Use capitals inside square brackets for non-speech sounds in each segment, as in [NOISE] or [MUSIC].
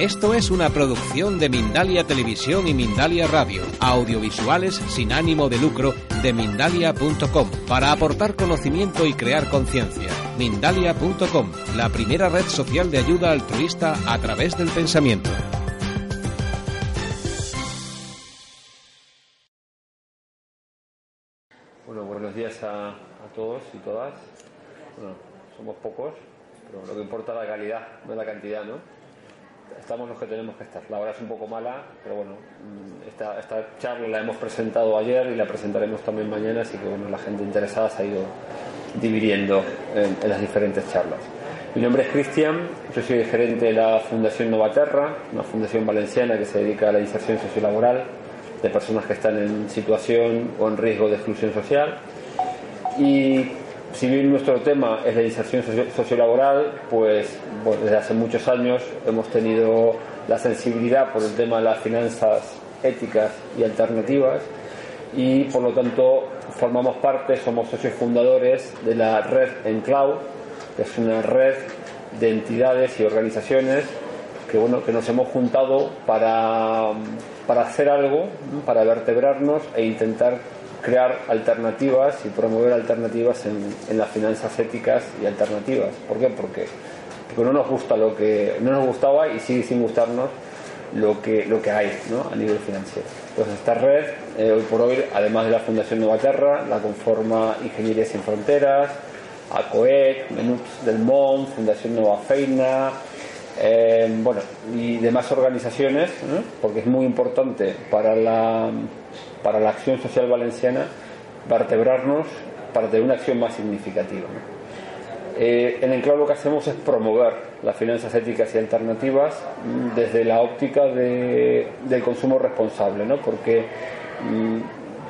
Esto es una producción de Mindalia Televisión y Mindalia Radio, audiovisuales sin ánimo de lucro de mindalia.com, para aportar conocimiento y crear conciencia. Mindalia.com, la primera red social de ayuda altruista a través del pensamiento. Bueno, buenos días a, todos y todas. Bueno, somos pocos, pero lo que importa es la calidad, no la cantidad, ¿no? Estamos los que tenemos que estar. La hora es un poco mala, pero bueno, mm, esta, esta charla la hemos presentado ayer y la presentaremos también mañana, así que bueno, la gente interesada se ha ido dividiendo en, las diferentes charlas. Mi nombre es Cristian, yo soy gerente de la Fundación Novaterra, una fundación valenciana que se dedica a la inserción sociolaboral de personas que están en situación o en riesgo de exclusión social. Y si bien nuestro tema es la inserción sociolaboral, pues desde hace muchos años hemos tenido la sensibilidad por el tema de las finanzas éticas y alternativas y por lo tanto formamos parte, somos socios fundadores de la red Enclau, que es una red de entidades y organizaciones que bueno que nos hemos juntado para, para hacer algo, para vertebrarnos e intentar crear alternativas y promover alternativas en, las finanzas éticas y alternativas. ¿Por qué? Porque, porque no nos gusta lo que no nos gustaba y sigue sin gustarnos lo que, lo que hay a nivel financiero. Entonces esta red, eh, hoy por hoy, además de la Fundación Nueva Terra, la conforma Ingeniería Sin Fronteras, ACOEC, Menuts del Mont, Fundación Nueva Feina, eh, bueno, y demás organizaciones, porque es muy importante para la para la acción social valenciana vertebrarnos para tener una acción más significativa. Eh, en Enclave lo que hacemos es promover las finanzas éticas y alternativas mm, desde la óptica del consumo responsable, ¿no? porque mm,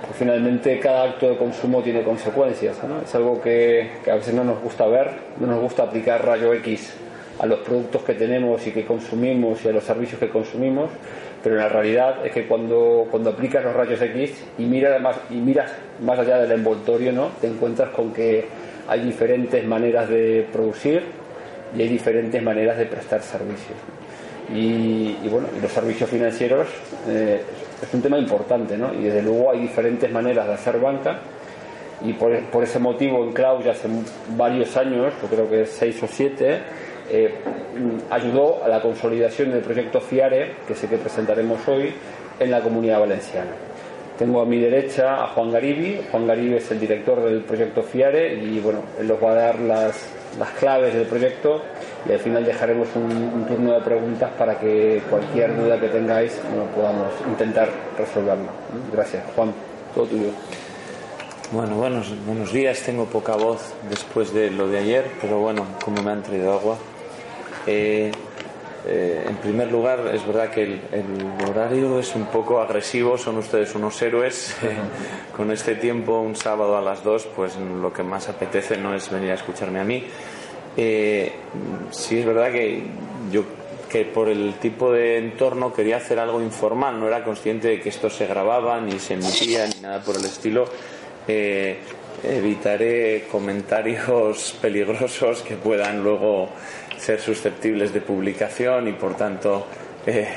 pues finalmente cada acto de consumo tiene consecuencias. Es algo que, a veces no nos gusta ver, no nos gusta aplicar rayo X a los productos que tenemos y que consumimos y a los servicios que consumimos, pero la realidad es que cuando, cuando aplicas los rayos X y miras, más, y miras más allá del envoltorio, ¿no? te encuentras con que hay diferentes maneras de producir y hay diferentes maneras de prestar servicios. Y, bueno, los servicios financieros eh, es un tema importante, ¿no? Y desde luego hay diferentes maneras de hacer banca y por, por ese motivo en Cloud ya hace varios años, yo creo que seis o siete, eh, ayudó a la consolidación del proyecto FIARE, que sé que presentaremos hoy, en la comunidad valenciana. Tengo a mi derecha a Juan Garibi. Juan Garibi es el director del proyecto FIARE y bueno, él nos va a dar las, las claves del proyecto y al final dejaremos un, turno de preguntas para que cualquier duda que tengáis podamos intentar resolverla. Gracias. Juan, todo tuyo. Bueno, buenos, buenos días. Tengo poca voz después de lo de ayer, pero bueno, como me han traído agua, eh, eh, en primer lugar, es verdad que el, horario es un poco agresivo, son ustedes unos héroes. [LAUGHS] Con este tiempo, un sábado a las dos, pues lo que más apetece no es venir a escucharme a mí. Eh, sí es verdad que yo que por el tipo de entorno quería hacer algo informal, no era consciente de que esto se grababa, ni se emitía, ni nada por el estilo. evitaré comentarios [LAUGHS] peligrosos que puedan luego ser susceptibles de publicación y por tanto eh,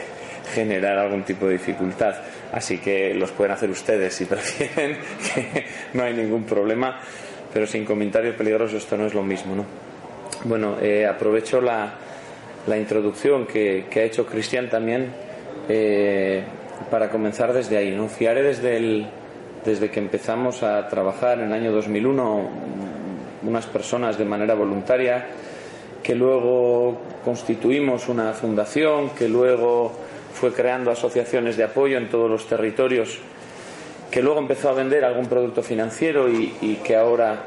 generar algún tipo de dificultad. Así que los pueden hacer ustedes si [LAUGHS] prefieren, que no hay ningún problema, pero sin comentarios peligrosos esto no es lo mismo. ¿no? Bueno, eh, aprovecho la, la introducción que, ha hecho Cristian también eh, para comenzar desde ahí. ¿no? Fiare desde, el, desde que empezamos a trabajar en el año 2001 unas personas de manera voluntaria que luego constituimos una fundación, que luego fue creando asociaciones de apoyo en todos los territorios, que luego empezó a vender algún producto financiero y, que ahora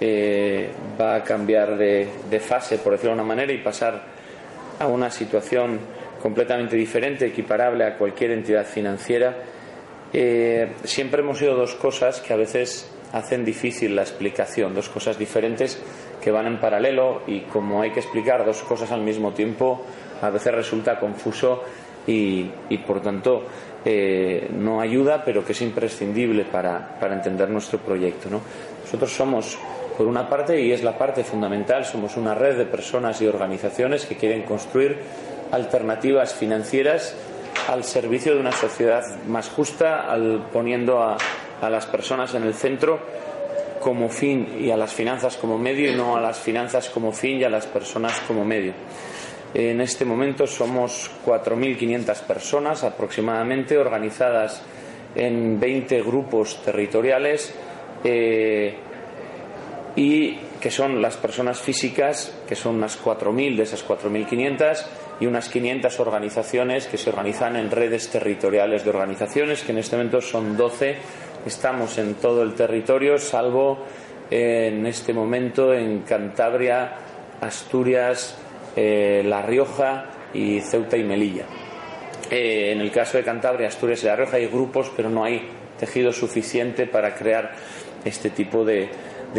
eh, va a cambiar de, fase, por decirlo de una manera, y pasar a una situación completamente diferente, equiparable a cualquier entidad financiera, eh, siempre hemos oído dos cosas que a veces hacen difícil la explicación, dos cosas diferentes que van en paralelo y como hay que explicar dos cosas al mismo tiempo, a veces resulta confuso y, por tanto eh, no ayuda, pero que es imprescindible para, entender nuestro proyecto. Nosotros somos, por una parte, y es la parte fundamental, somos una red de personas y organizaciones que quieren construir alternativas financieras al servicio de una sociedad más justa, poniendo a, a las personas en el centro como fin y a las finanzas como medio y no a las finanzas como fin y a las personas como medio. En este momento somos 4.500 personas aproximadamente organizadas en 20 grupos territoriales eh, y que son las personas físicas, que son unas 4.000 de esas 4.500 y unas 500 organizaciones que se organizan en redes territoriales de organizaciones, que en este momento son 12. Estamos en todo el territorio, salvo en este momento en Cantabria, Asturias, eh, La Rioja y Ceuta y Melilla. Eh, en el caso de Cantabria, Asturias y La Rioja hay grupos, pero no hay tejido suficiente para crear este tipo de,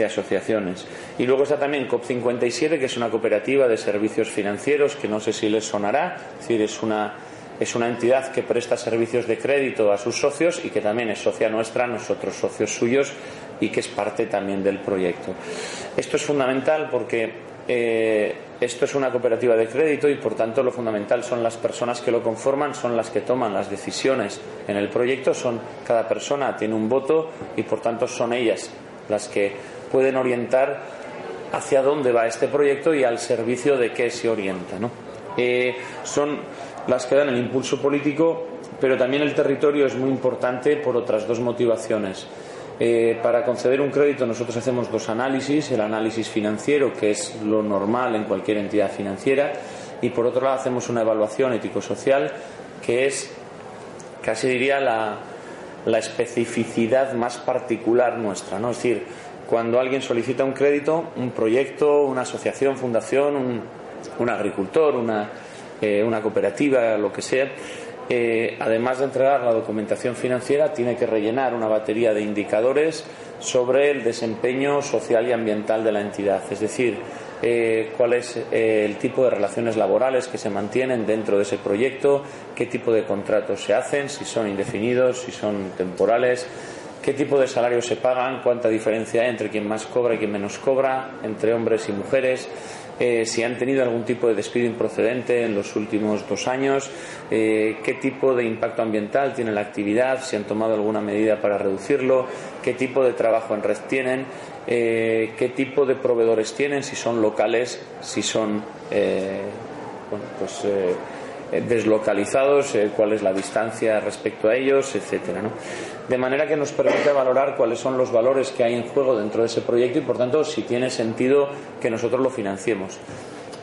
asociaciones. Y luego está también COP57, que es una cooperativa de servicios financieros, que no sé si les sonará, es decir, es una, es una entidad que presta servicios de crédito a sus socios y que también es socia nuestra, nosotros socios suyos, y que es parte también del proyecto. Esto es fundamental porque eh, esto es una cooperativa de crédito y por tanto lo fundamental son las personas que lo conforman, son las que toman las decisiones en el proyecto, son cada persona tiene un voto y por tanto son ellas las que pueden orientar hacia dónde va este proyecto y al servicio de qué se orienta. Eh, son las que dan el impulso político, pero también el territorio es muy importante por otras dos motivaciones. Eh, para conceder un crédito nosotros hacemos dos análisis, el análisis financiero, que es lo normal en cualquier entidad financiera, y por otro lado hacemos una evaluación ético-social, que es, casi diría, la, especificidad más particular nuestra. ¿no? Es decir, cuando alguien solicita un crédito, un proyecto, una asociación, fundación, un, agricultor, una, eh, una cooperativa, lo que sea, eh, además de entregar la documentación financiera, tiene que rellenar una batería de indicadores sobre el desempeño social y ambiental de la entidad, es decir, eh, cuál es el tipo de relaciones laborales que se mantienen dentro de ese proyecto, qué tipo de contratos se hacen, si son indefinidos, si son temporales, qué tipo de salarios se pagan, cuánta diferencia hay entre quien más cobra y quien menos cobra, entre hombres y mujeres. Eh, si han tenido algún tipo de despido improcedente en los últimos dos años, eh, qué tipo de impacto ambiental tiene la actividad, si han tomado alguna medida para reducirlo, qué tipo de trabajo en red tienen, eh, qué tipo de proveedores tienen, si son locales, si son bueno, pues, deslocalizados, cuál es la distancia respecto a ellos, etcétera. ¿no? de manera que nos permite valorar cuáles son los valores que hay en juego dentro de ese proyecto y, por tanto, si tiene sentido que nosotros lo financiemos.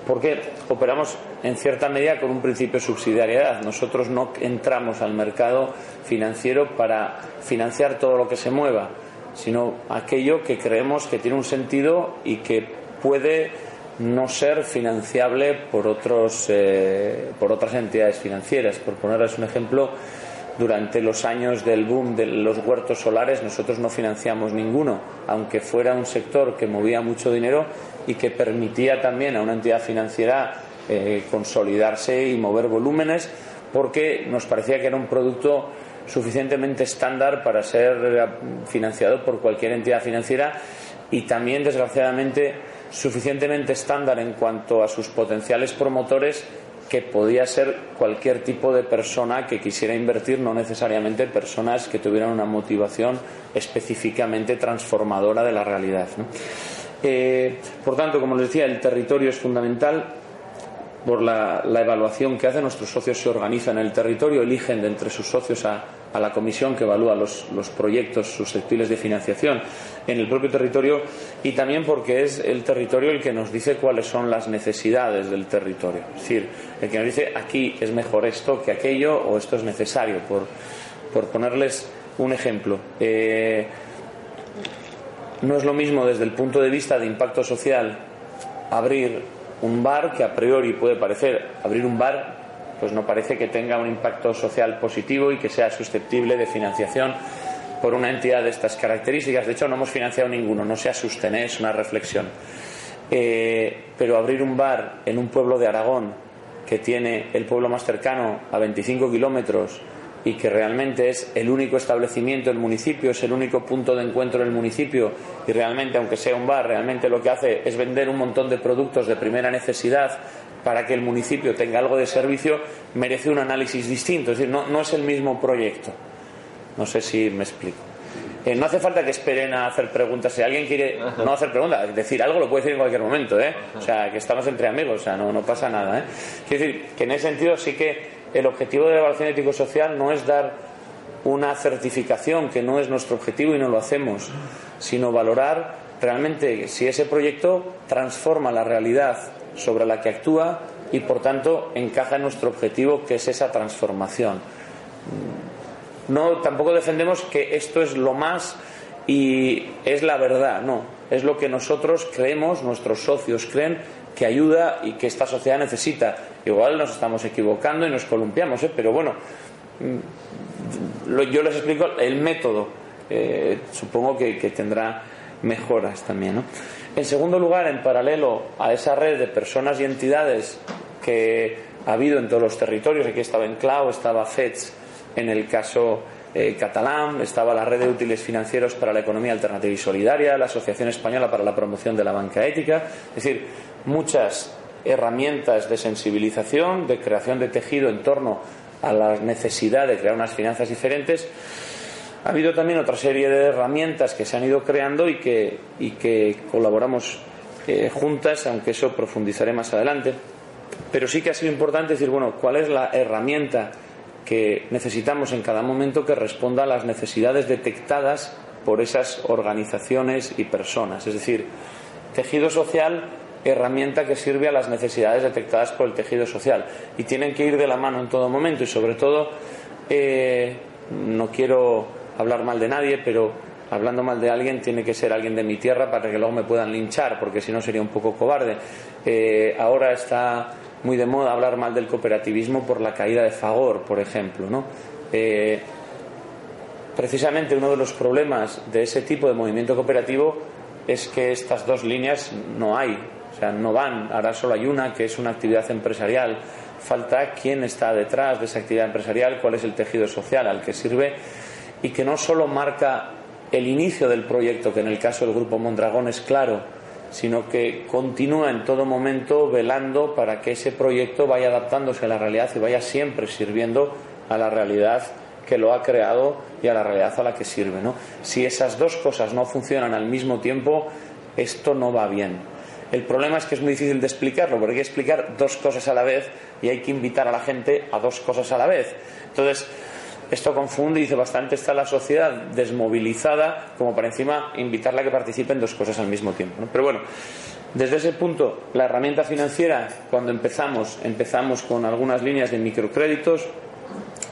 Porque operamos en cierta medida con un principio de subsidiariedad. Nosotros no entramos al mercado financiero para financiar todo lo que se mueva, sino aquello que creemos que tiene un sentido y que puede no ser financiable por, otros, eh, por otras entidades financieras. Por ponerles un ejemplo, durante los años del boom de los huertos solares nosotros no financiamos ninguno, aunque fuera un sector que movía mucho dinero y que permitía también a una entidad financiera eh, consolidarse y mover volúmenes, porque nos parecía que era un producto suficientemente estándar para ser financiado por cualquier entidad financiera y también, desgraciadamente, suficientemente estándar en cuanto a sus potenciales promotores que podía ser cualquier tipo de persona que quisiera invertir, no necesariamente personas que tuvieran una motivación específicamente transformadora de la realidad. Eh, por tanto, como les decía, el territorio es fundamental por la, evaluación que hace. Nuestros socios se organizan en el territorio, eligen de entre sus socios a, la comisión que evalúa los, los, proyectos susceptibles de financiación en el propio territorio y también porque es el territorio el que nos dice cuáles son las necesidades del territorio. Es decir, el que nos dice aquí es mejor esto que aquello o esto es necesario. Por, por ponerles un ejemplo. Eh, no es lo mismo desde el punto de vista de impacto social abrir un bar que a priori puede parecer abrir un bar pues no parece que tenga un impacto social positivo y que sea susceptible de financiación por una entidad de estas características. De hecho, no hemos financiado ninguno, no se asusten, ¿eh? es una reflexión. Eh, pero abrir un bar en un pueblo de Aragón que tiene el pueblo más cercano a 25 kilómetros y que realmente es el único establecimiento del municipio, es el único punto de encuentro del municipio y realmente, aunque sea un bar, realmente lo que hace es vender un montón de productos de primera necesidad para que el municipio tenga algo de servicio, merece un análisis distinto. Es decir, no, no es el mismo proyecto. No sé si me explico. Eh, no hace falta que esperen a hacer preguntas. Si alguien quiere no hacer preguntas, decir algo lo puede decir en cualquier momento, ¿eh? O sea, que estamos entre amigos, o sea, no, no pasa nada, ¿eh? Quiero decir que en ese sentido sí que el objetivo de la evaluación ético-social no es dar una certificación, que no es nuestro objetivo y no lo hacemos, sino valorar realmente si ese proyecto transforma la realidad sobre la que actúa y por tanto encaja en nuestro objetivo que es esa transformación. No tampoco defendemos que esto es lo más y es la verdad, no, es lo que nosotros creemos, nuestros socios creen que ayuda y que esta sociedad necesita. Igual nos estamos equivocando y nos columpiamos, ¿eh? pero bueno, mm, yo les explico el método. Eh, supongo que, que, tendrá mejoras también. ¿no? En segundo lugar, en paralelo a esa red de personas y entidades que ha habido en todos los territorios, aquí estaba Enclao, estaba FEDS en el caso eh, catalán, estaba la red de útiles financieros para la economía alternativa y solidaria, la Asociación Española para la Promoción de la Banca Ética, es decir, muchas herramientas de sensibilización, de creación de tejido en torno a la necesidad de crear unas finanzas diferentes ha habido también otra serie de herramientas que se han ido creando y que, y que colaboramos eh, juntas, aunque eso profundizaré más adelante. Pero sí que ha sido importante decir, bueno, ¿cuál es la herramienta que necesitamos en cada momento que responda a las necesidades detectadas por esas organizaciones y personas? Es decir, tejido social, herramienta que sirve a las necesidades detectadas por el tejido social. Y tienen que ir de la mano en todo momento y sobre todo, eh, no quiero hablar mal de nadie, pero hablando mal de alguien tiene que ser alguien de mi tierra para que luego me puedan linchar, porque si no sería un poco cobarde. Eh, ahora está muy de moda hablar mal del cooperativismo por la caída de Fagor, por ejemplo, ¿no? Eh, precisamente uno de los problemas de ese tipo de movimiento cooperativo es que estas dos líneas no hay, o sea, no van. Ahora solo hay una, que es una actividad empresarial. Falta quién está detrás de esa actividad empresarial, cuál es el tejido social al que sirve y que no solo marca el inicio del proyecto, que en el caso del Grupo Mondragón es claro, sino que continúa en todo momento velando para que ese proyecto vaya adaptándose a la realidad y vaya siempre sirviendo a la realidad que lo ha creado y a la realidad a la que sirve. ¿no? Si esas dos cosas no funcionan al mismo tiempo, esto no va bien. El problema es que es muy difícil de explicarlo, porque hay que explicar dos cosas a la vez y hay que invitar a la gente a dos cosas a la vez. Entonces, esto confunde y dice bastante está la sociedad desmovilizada como para encima invitarla a que participe en dos cosas al mismo tiempo. Pero bueno, desde ese punto, la herramienta financiera, cuando empezamos, empezamos con algunas líneas de microcréditos.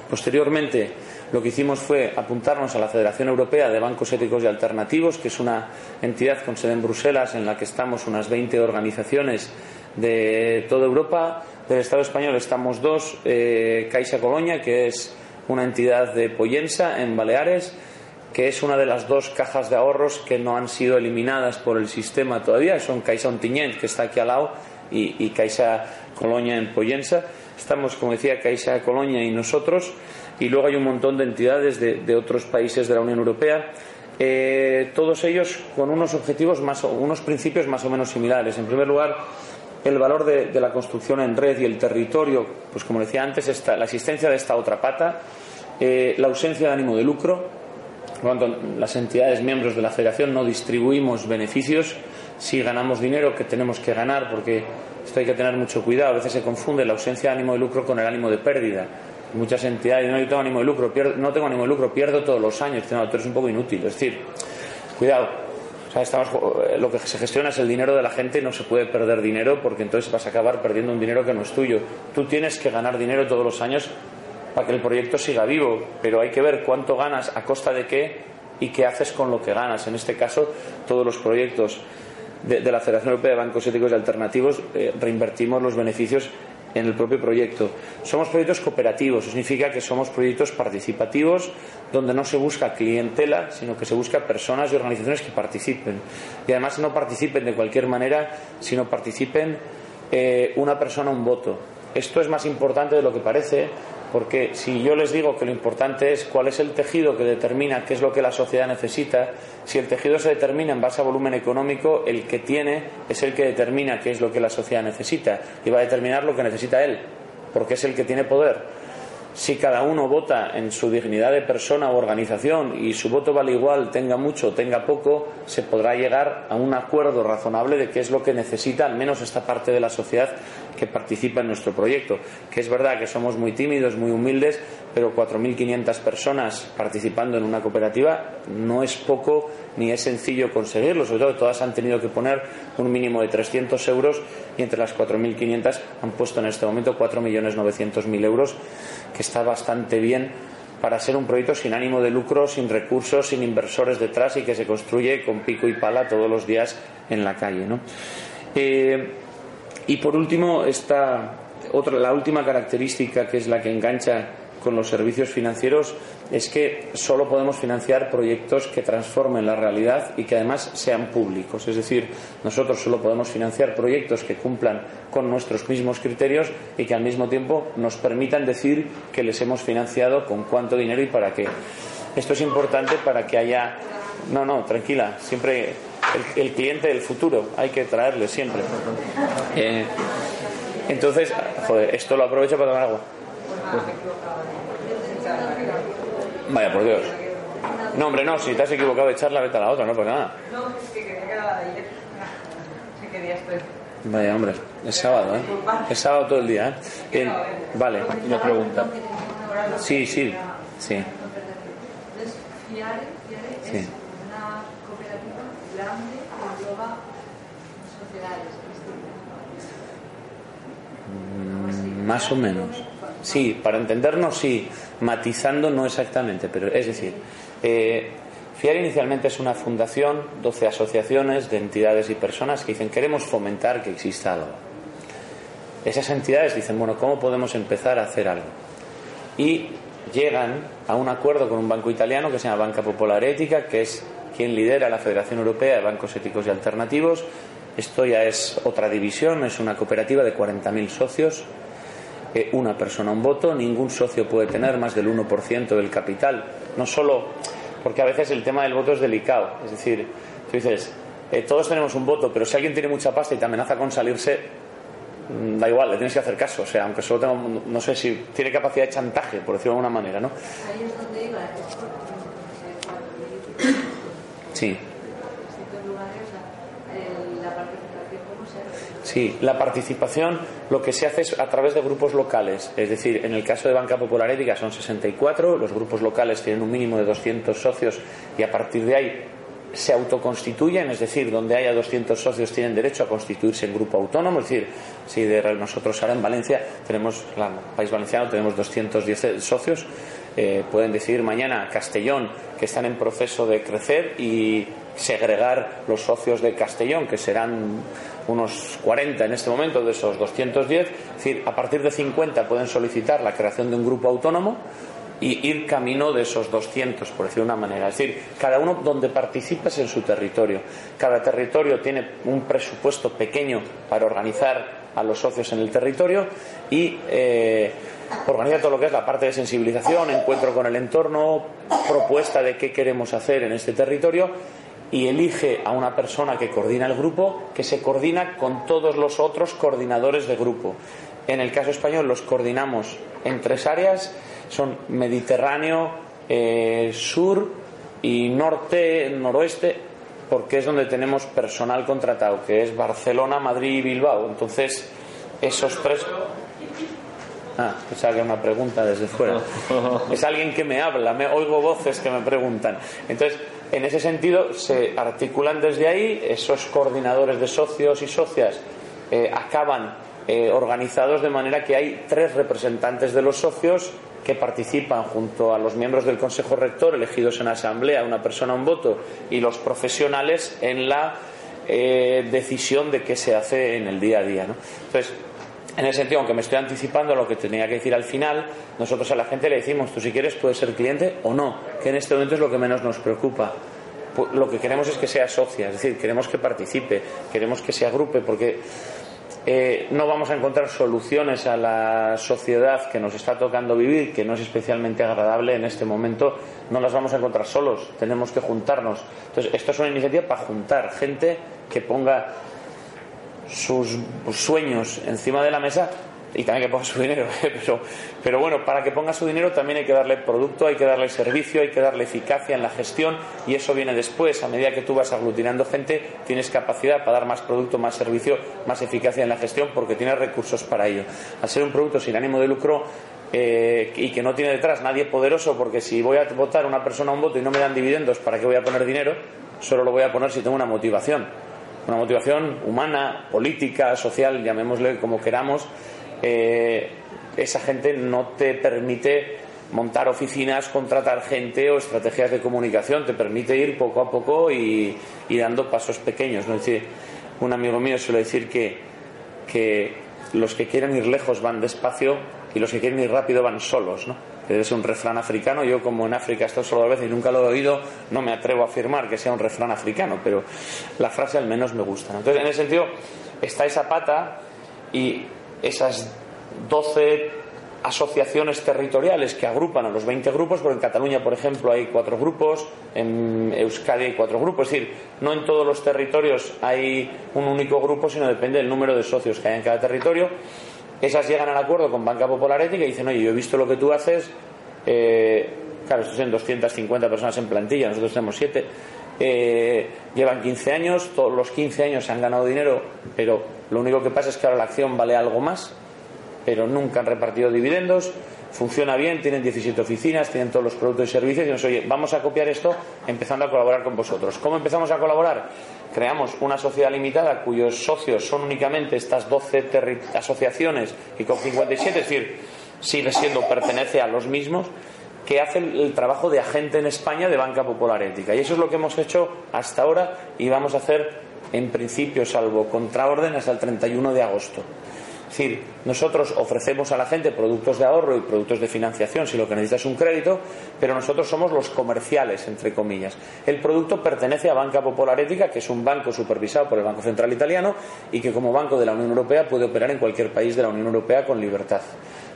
Posteriormente, lo que hicimos fue apuntarnos a la Federación Europea de Bancos Éticos y Alternativos, que es una entidad con sede en Bruselas en la que estamos unas 20 organizaciones de toda Europa. Del Estado español estamos dos, eh, Caixa Colonia, que es una entidad de Poyensa en Baleares, que es una de las dos cajas de ahorros que no han sido eliminadas por el sistema todavía, son Caixa Ontinyent, que está aquí al lado, y, Caixa Colonia en Poyensa. Estamos, como decía, Caixa Colonia y nosotros, y luego hay un montón de entidades de, otros países de la Unión Europea. Eh, todos ellos con unos objetivos más, unos principios más o menos similares. En primer lugar, el valor de, la construcción en red y el territorio, pues como decía antes, está la existencia de esta otra pata, eh, la ausencia de ánimo de lucro, cuando las entidades miembros de la federación no distribuimos beneficios, si ganamos dinero que tenemos que ganar, porque esto hay que tener mucho cuidado, a veces se confunde la ausencia de ánimo de lucro con el ánimo de pérdida. Muchas entidades, no, yo tengo ánimo de lucro, no tengo ánimo de lucro, pierdo todos los años, no, tú un poco inútil. Es decir, cuidado, estamos, eh, lo que se gestiona es el dinero de la gente no se puede perder dinero porque entonces vas a acabar perdiendo un dinero que no es tuyo. Tú tienes que ganar dinero todos los años para que el proyecto siga vivo, pero hay que ver cuánto ganas, a costa de qué y qué haces con lo que ganas. En este caso, todos los proyectos de, la Federación Europea de Bancos Éticos y Alternativos, eh, reinvertimos los beneficios en el propio proyecto. Somos proyectos cooperativos, significa que somos proyectos participativos donde no se busca clientela, sino que se busca personas y organizaciones que participen. Y además no participen de cualquier manera, sino participen eh, una persona, un voto. Esto es más importante de lo que parece porque si yo les digo que lo importante es cuál es el tejido que determina qué es lo que la sociedad necesita, si el tejido se determina en base a volumen económico, el que tiene es el que determina qué es lo que la sociedad necesita y va a determinar lo que necesita él, porque es el que tiene poder. Si cada uno vota en su dignidad de persona o organización y su voto vale igual, tenga mucho o tenga poco, se podrá llegar a un acuerdo razonable de qué es lo que necesita al menos esta parte de la sociedad que participa en nuestro proyecto. Que es verdad que somos muy tímidos, muy humildes, pero 4.500 personas participando en una cooperativa no es poco ni es sencillo conseguirlo. Sobre todo, todas han tenido que poner un mínimo de 300 euros y entre las 4.500 han puesto en este momento 4.900.000 euros que está bastante bien para ser un proyecto sin ánimo de lucro, sin recursos, sin inversores detrás y que se construye con pico y pala todos los días en la calle. Eh, y por último, esta, otra, la última característica que es la que engancha con los servicios financieros es que solo podemos financiar proyectos que transformen la realidad y que además sean públicos. Es decir, nosotros solo podemos financiar proyectos que cumplan con nuestros mismos criterios y que al mismo tiempo nos permitan decir que les hemos financiado con cuánto dinero y para qué. Esto es importante para que haya. No, no, tranquila, siempre el, cliente del futuro, hay que traerle siempre. Eh, entonces, joder, esto lo aprovecho para tomar agua. Vaya, por Dios. No, hombre, no, si te has equivocado de echarla, vete a la otra, no, pues nada. No, es que quería que la Si querías Vaya, hombre, es sábado, ¿eh? Es sábado todo el día, ¿eh? vale, una pregunta. Sí, sí, sí. Sí. una cooperativa grande que engloba sociedades mm, Más o menos. Sí, para entendernos sí, matizando no exactamente, pero es decir, eh, FIAR inicialmente es una fundación, 12 asociaciones de entidades y personas que dicen queremos fomentar que exista algo. Esas entidades dicen, bueno, ¿cómo podemos empezar a hacer algo? Y llegan a un acuerdo con un banco italiano que se llama Banca Popular Ética, que es quien lidera la Federación Europea de Bancos Éticos y Alternativos. Esto ya es otra división, es una cooperativa de 40.000 socios una persona un voto, ningún socio puede tener más del 1% del capital. No solo porque a veces el tema del voto es delicado, es decir, tú dices, eh, todos tenemos un voto, pero si alguien tiene mucha pasta y te amenaza con salirse, mm, da igual, le tienes que hacer caso, o sea, aunque solo tenga, no sé si tiene capacidad de chantaje, por decirlo de alguna manera, ¿no? Iba. Sí. Sí, la participación lo que se hace es a través de grupos locales. Es decir, en el caso de Banca Popular Ética son 64, los grupos locales tienen un mínimo de 200 socios y a partir de ahí se autoconstituyen, es decir, donde haya 200 socios tienen derecho a constituirse en grupo autónomo, es decir, si de nosotros ahora en Valencia tenemos, claro, País Valenciano tenemos 210 socios, eh, pueden decidir mañana Castellón que están en proceso de crecer y segregar los socios de Castellón, que serán unos 40 en este momento de esos 210, es decir, a partir de 50 pueden solicitar la creación de un grupo autónomo y ir camino de esos 200, por decirlo de una manera. Es decir, cada uno donde participes en su territorio. Cada territorio tiene un presupuesto pequeño para organizar a los socios en el territorio y eh, organiza todo lo que es la parte de sensibilización, encuentro con el entorno, propuesta de qué queremos hacer en este territorio y elige a una persona que coordina el grupo que se coordina con todos los otros coordinadores de grupo. En el caso español los coordinamos en tres áreas, son Mediterráneo, eh, Sur y Norte, Noroeste, porque es donde tenemos personal contratado, que es Barcelona, Madrid y Bilbao. Entonces, esos tres. Ah, que era una pregunta desde fuera. [LAUGHS] Es alguien que me habla, me oigo voces que me preguntan. Entonces, en ese sentido, se articulan desde ahí, esos coordinadores de socios y socias eh, acaban eh, organizados de manera que hay tres representantes de los socios que participan junto a los miembros del Consejo Rector elegidos en asamblea, una persona un voto, y los profesionales en la eh, decisión de qué se hace en el día a día. ¿no? Entonces, en ese sentido, aunque me estoy anticipando a lo que tenía que decir al final, nosotros a la gente le decimos, tú si quieres puedes ser cliente o no, que en este momento es lo que menos nos preocupa. Lo que queremos es que sea socia, es decir, queremos que participe, queremos que se agrupe, porque eh, no vamos a encontrar soluciones a la sociedad que nos está tocando vivir, que no es especialmente agradable en este momento, no las vamos a encontrar solos, tenemos que juntarnos. Entonces, esto es una iniciativa para juntar gente que ponga sus sueños encima de la mesa y también que ponga su dinero. [LAUGHS] Pero, pero bueno, para que ponga su dinero también hay que darle producto, hay que darle servicio, hay que darle eficacia en la gestión y eso viene después. A medida que tú vas aglutinando gente, tienes capacidad para dar más producto, más servicio, más eficacia en la gestión porque tienes recursos para ello. Al ser un producto sin ánimo de lucro, eh, y que no tiene detrás nadie poderoso, porque si voy a votar a una persona un voto y no me dan dividendos, ¿para qué voy a poner dinero? Solo lo voy a poner si tengo una motivación. Una motivación humana, política, social, llamémosle como queramos, eh, esa gente no te permite montar oficinas, contratar gente o estrategias de comunicación, te permite ir poco a poco y, dando pasos pequeños. ¿no? Es decir, un amigo mío suele decir que, que los que quieren ir lejos van despacio y los que quieren ir rápido van solos. ¿no? Es un refrán africano. Yo, como en África he estado solo dos veces y nunca lo he oído, no me atrevo a afirmar que sea un refrán africano, pero la frase al menos me gusta. Entonces, en ese sentido, está esa pata y esas 12 asociaciones territoriales que agrupan a los 20 grupos, porque en Cataluña, por ejemplo, hay cuatro grupos, en Euskadi hay cuatro grupos, es decir, no en todos los territorios hay un único grupo, sino depende del número de socios que hay en cada territorio. Esas llegan al acuerdo con Banca Popular Ética y dicen, oye, yo he visto lo que tú haces, eh, claro, estos son 250 personas en plantilla, nosotros tenemos 7, eh, llevan 15 años, todos los 15 años se han ganado dinero, pero lo único que pasa es que ahora la acción vale algo más, pero nunca han repartido dividendos, funciona bien, tienen 17 oficinas, tienen todos los productos y servicios y nos oye, vamos a copiar esto empezando a colaborar con vosotros. ¿Cómo empezamos a colaborar? Creamos una sociedad limitada cuyos socios son únicamente estas 12 asociaciones y con 57, es decir, sigue siendo, pertenece a los mismos, que hacen el trabajo de agente en España de Banca Popular Ética. Y eso es lo que hemos hecho hasta ahora y vamos a hacer en principio, salvo contraorden, hasta el 31 de agosto. Es decir, nosotros ofrecemos a la gente productos de ahorro y productos de financiación si lo que necesita es un crédito, pero nosotros somos los comerciales, entre comillas. El producto pertenece a Banca Popular Ética, que es un banco supervisado por el Banco Central Italiano y que como banco de la Unión Europea puede operar en cualquier país de la Unión Europea con libertad.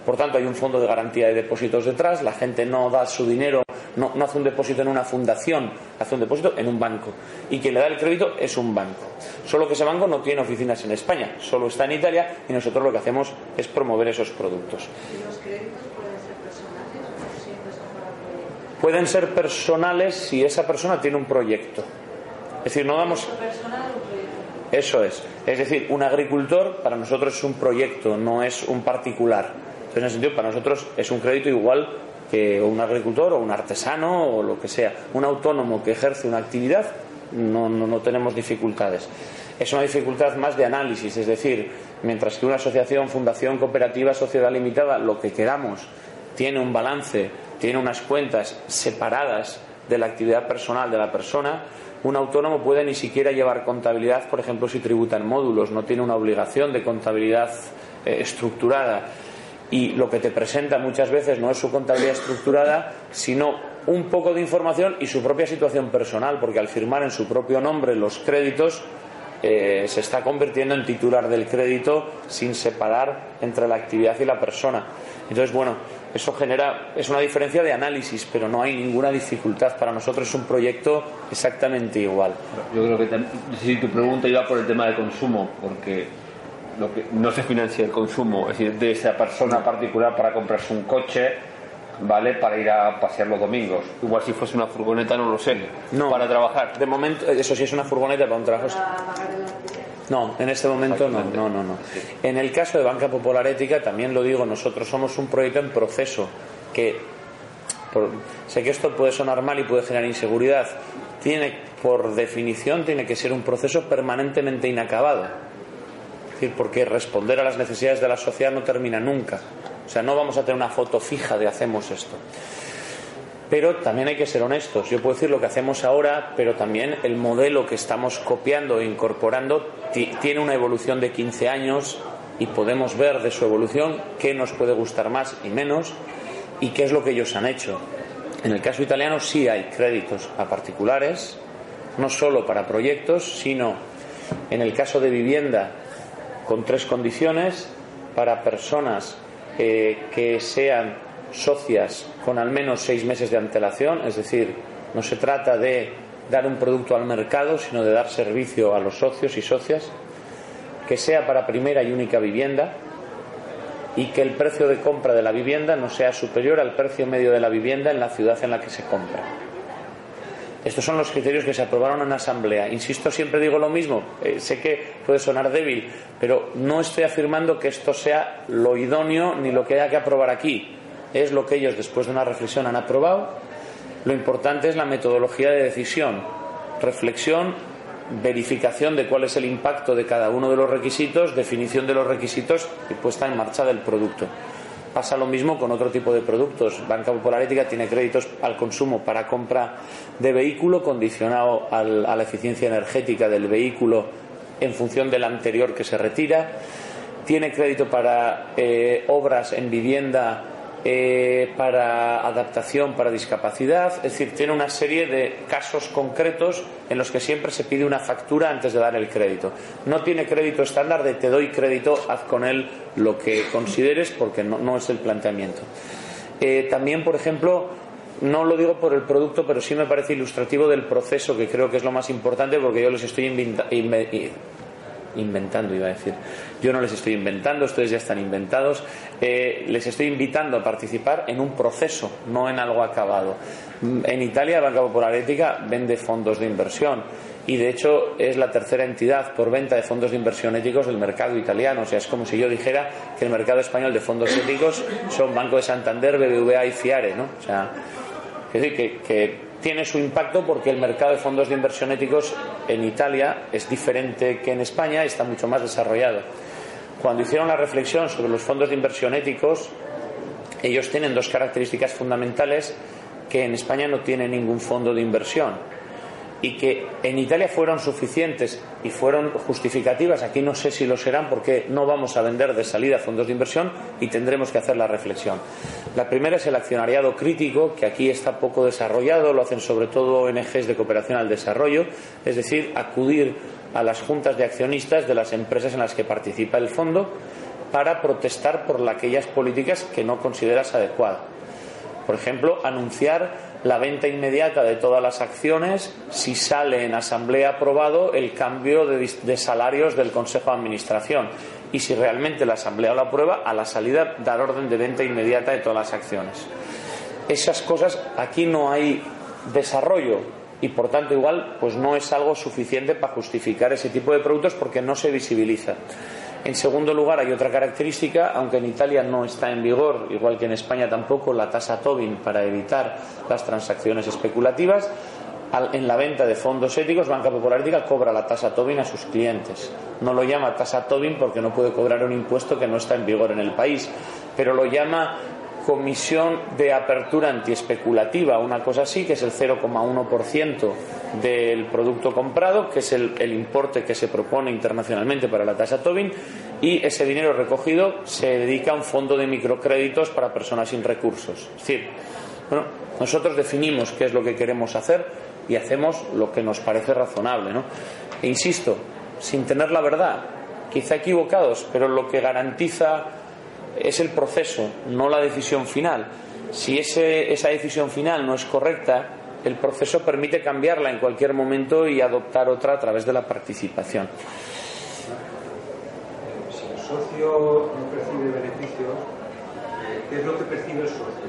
Por tanto, hay un fondo de garantía de depósitos detrás, la gente no da su dinero, no, hace un depósito en una fundación, hace un depósito en un banco. Y quien le da el crédito es un banco. Solo que ese banco no tiene oficinas en España, solo está en Italia y nosotros lo que hacemos es promover esos productos. los créditos pueden ser personales o siempre son Pueden ser personales si esa persona tiene un proyecto. Es decir, no damos. Eso es. Es decir, un agricultor para nosotros es un proyecto, no es un particular en ese sentido, para nosotros es un crédito igual que un agricultor o un artesano o lo que sea. Un autónomo que ejerce una actividad, no, no, tenemos dificultades. Es una dificultad más de análisis, es decir, mientras que una asociación, fundación, cooperativa, sociedad limitada, lo que queramos, tiene un balance, tiene unas cuentas separadas de la actividad personal de la persona, un autónomo puede ni siquiera llevar contabilidad, por ejemplo, si tributa en módulos, no tiene una obligación de contabilidad eh, estructurada y lo que te presenta muchas veces no es su contabilidad estructurada, sino un poco de información y su propia situación personal, porque al firmar en su propio nombre los créditos eh, se está convirtiendo en titular del crédito sin separar entre la actividad y la persona. Entonces, bueno, eso genera, es una diferencia de análisis, pero no hay ninguna dificultad. Para nosotros es un proyecto exactamente igual. Yo creo que si tu pregunta iba por el tema de consumo, porque que no se financia el consumo, es decir, de esa persona particular para comprarse un coche, ¿vale? Para ir a pasear los domingos. Igual si fuese una furgoneta, no lo sé. No. Para trabajar. De momento, eso sí es una furgoneta para un trabajo. No, en este momento no, no, no, no. En el caso de Banca Popular Ética, también lo digo, nosotros somos un proyecto en proceso que, sé que esto puede sonar mal y puede generar inseguridad, tiene, por definición, tiene que ser un proceso permanentemente inacabado decir, porque responder a las necesidades de la sociedad no termina nunca. O sea, no vamos a tener una foto fija de hacemos esto. Pero también hay que ser honestos. Yo puedo decir lo que hacemos ahora, pero también el modelo que estamos copiando e incorporando tiene una evolución de 15 años y podemos ver de su evolución qué nos puede gustar más y menos y qué es lo que ellos han hecho. En el caso italiano sí hay créditos a particulares, no solo para proyectos, sino en el caso de vivienda con tres condiciones para personas eh, que sean socias con al menos seis meses de antelación, es decir, no se trata de dar un producto al mercado, sino de dar servicio a los socios y socias, que sea para primera y única vivienda y que el precio de compra de la vivienda no sea superior al precio medio de la vivienda en la ciudad en la que se compra. Estos son los criterios que se aprobaron en asamblea. Insisto, siempre digo lo mismo. Eh, sé que puede sonar débil, pero no estoy afirmando que esto sea lo idóneo ni lo que haya que aprobar aquí es lo que ellos después de una reflexión han aprobado. Lo importante es la metodología de decisión, reflexión, verificación de cuál es el impacto de cada uno de los requisitos, definición de los requisitos y puesta en marcha del producto. Pasa lo mismo con otro tipo de productos. Banca Popular Ética tiene créditos al consumo para compra de vehículo condicionado a la eficiencia energética del vehículo en función del anterior que se retira. Tiene crédito para eh, obras en vivienda eh, para adaptación para discapacidad, es decir, tiene una serie de casos concretos en los que siempre se pide una factura antes de dar el crédito. No tiene crédito estándar de te doy crédito, haz con él lo que consideres porque no, es el planteamiento. Eh, también, por ejemplo, no lo digo por el producto, pero sí me parece ilustrativo del proceso, que creo que es lo más importante porque yo les estoy inventando, iba a decir. Yo no les estoy inventando, ustedes ya están inventados. Eh, les estoy invitando a participar en un proceso, no en algo acabado. En Italia, Banca Popular Ética vende fondos de inversión y de hecho es la tercera entidad por venta de fondos de inversión éticos del mercado italiano. O sea, es como si yo dijera que el mercado español de fondos éticos son Banco de Santander, BBVA y Fiare, ¿no? O sea, es decir, que tiene su impacto porque el mercado de fondos de inversión éticos en Italia es diferente que en España y está mucho más desarrollado. Cuando hicieron la reflexión sobre los fondos de inversión éticos, ellos tienen dos características fundamentales que en España no tiene ningún fondo de inversión y que en Italia fueron suficientes y fueron justificativas. Aquí no sé si lo serán porque no vamos a vender de salida fondos de inversión y tendremos que hacer la reflexión. La primera es el accionariado crítico, que aquí está poco desarrollado, lo hacen sobre todo ONGs de cooperación al desarrollo, es decir, acudir a las juntas de accionistas de las empresas en las que participa el fondo para protestar por aquellas políticas que no consideras adecuadas. Por ejemplo, anunciar la venta inmediata de todas las acciones si sale en asamblea aprobado el cambio de, salarios del Consejo de Administración y si realmente la asamblea lo aprueba a la salida dar orden de venta inmediata de todas las acciones. Esas cosas aquí no hay desarrollo y por tanto igual pues no es algo suficiente para justificar ese tipo de productos porque no se visibiliza. En segundo lugar, hay otra característica, aunque en Italia no está en vigor, igual que en España tampoco, la tasa Tobin para evitar las transacciones especulativas. En la venta de fondos éticos, Banca Popular Ética cobra la tasa Tobin a sus clientes. No lo llama tasa Tobin porque no puede cobrar un impuesto que no está en vigor en el país, pero lo llama comisión de apertura antiespeculativa, una cosa así, que es el 0,1% del producto comprado, que es el, importe que se propone internacionalmente para la tasa Tobin, y ese dinero recogido se dedica a un fondo de microcréditos para personas sin recursos. Es decir, bueno, nosotros definimos qué es lo que queremos hacer y hacemos lo que nos parece razonable. ¿no? E insisto, sin tener la verdad, quizá equivocados, pero lo que garantiza es el proceso, no la decisión final. Si esa decisión final no es correcta, el proceso permite cambiarla en cualquier momento y adoptar otra a través de la participación. Si el socio no percibe beneficios, ¿qué es lo que percibe el socio?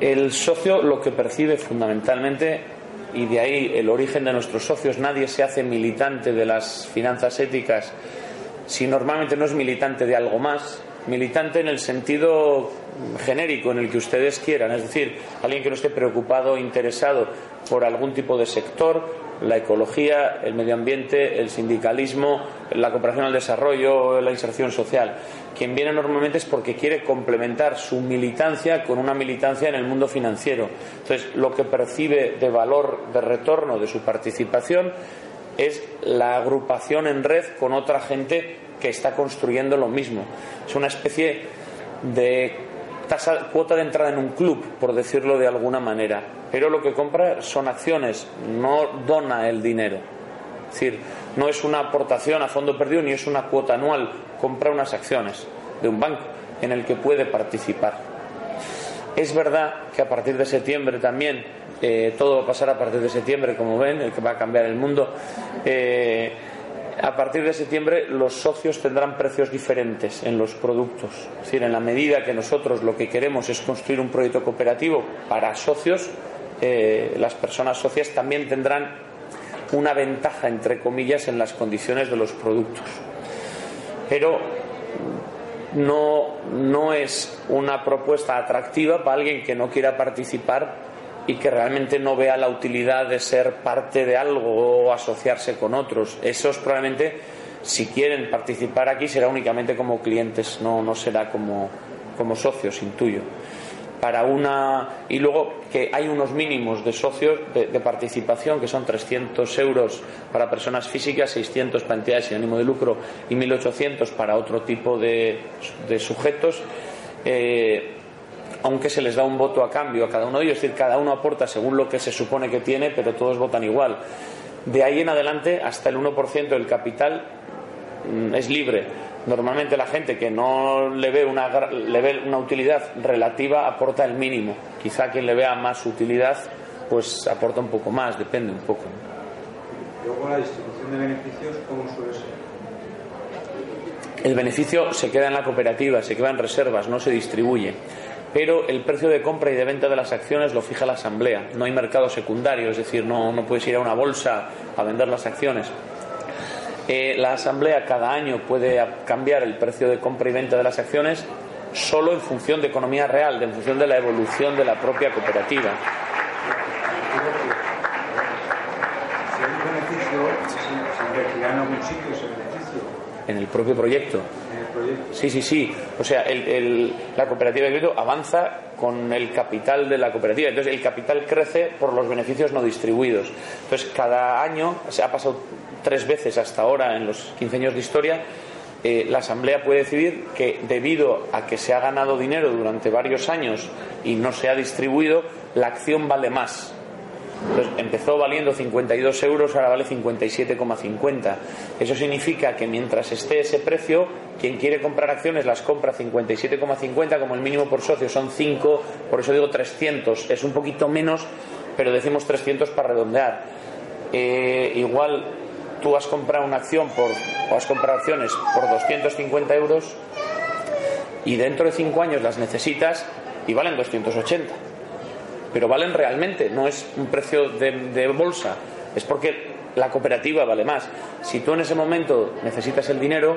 El socio lo que percibe fundamentalmente, y de ahí el origen de nuestros socios, nadie se hace militante de las finanzas éticas si normalmente no es militante de algo más, militante en el sentido genérico en el que ustedes quieran, es decir, alguien que no esté preocupado o interesado por algún tipo de sector la ecología, el medio ambiente, el sindicalismo, la cooperación al desarrollo, la inserción social. Quien viene normalmente es porque quiere complementar su militancia con una militancia en el mundo financiero. Entonces, lo que percibe de valor de retorno de su participación es la agrupación en red con otra gente que está construyendo lo mismo. Es una especie de tasa, cuota de entrada en un club, por decirlo de alguna manera. Pero lo que compra son acciones, no dona el dinero. Es decir, no es una aportación a fondo perdido ni es una cuota anual, compra unas acciones de un banco en el que puede participar. Es verdad que a partir de septiembre también, eh, todo va a pasar a partir de septiembre, como ven, el que va a cambiar el mundo. Eh, a partir de septiembre los socios tendrán precios diferentes en los productos. Es decir, en la medida que nosotros lo que queremos es construir un proyecto cooperativo para socios, eh, las personas socias también tendrán una ventaja, entre comillas, en las condiciones de los productos. Pero no, no es una propuesta atractiva para alguien que no quiera participar y que realmente no vea la utilidad de ser parte de algo o asociarse con otros. Esos probablemente, si quieren participar aquí, será únicamente como clientes, no, no será como, como socios, intuyo. Para una, y luego que hay unos mínimos de socios de, participación que son 300 euros para personas físicas, 600 para entidades sin ánimo de lucro y 1.800 para otro tipo de, sujetos. Eh, aunque se les da un voto a cambio a cada uno de ellos, es decir, cada uno aporta según lo que se supone que tiene, pero todos votan igual. De ahí en adelante, hasta el 1% del capital mm, es libre. Normalmente la gente que no le ve una, le ve una utilidad relativa aporta el mínimo. Quizá quien le vea más utilidad, pues aporta un poco más, depende un poco. Luego la distribución de beneficios, ¿cómo suele ser? El beneficio se queda en la cooperativa, se queda en reservas, no se distribuye pero el precio de compra y de venta de las acciones lo fija la Asamblea. No hay mercado secundario, es decir, no, no puedes ir a una bolsa a vender las acciones. Eh, la Asamblea cada año puede cambiar el precio de compra y venta de las acciones solo en función de economía real, en función de la evolución de la propia cooperativa. En el propio proyecto. Sí, sí, sí. O sea, la cooperativa de crédito avanza con el capital de la cooperativa. Entonces, el capital crece por los beneficios no distribuidos. Entonces, cada año, se ha pasado tres veces hasta ahora en los 15 años de historia, eh, la Asamblea puede decidir que debido a que se ha ganado dinero durante varios años y no se ha distribuido, la acción vale más empezó valiendo 52 euros, ahora vale 57,50. Eso significa que mientras esté ese precio, quien quiere comprar acciones las compra 57,50, como el mínimo por socio son 5, por eso digo 300. Es un poquito menos, pero decimos 300 para redondear. Eh, igual tú has comprado una acción por, o has comprado acciones por 250 euros y dentro de 5 años las necesitas y valen 280 pero valen realmente, no es un precio de, bolsa, es porque la cooperativa vale más. Si tú en ese momento necesitas el dinero,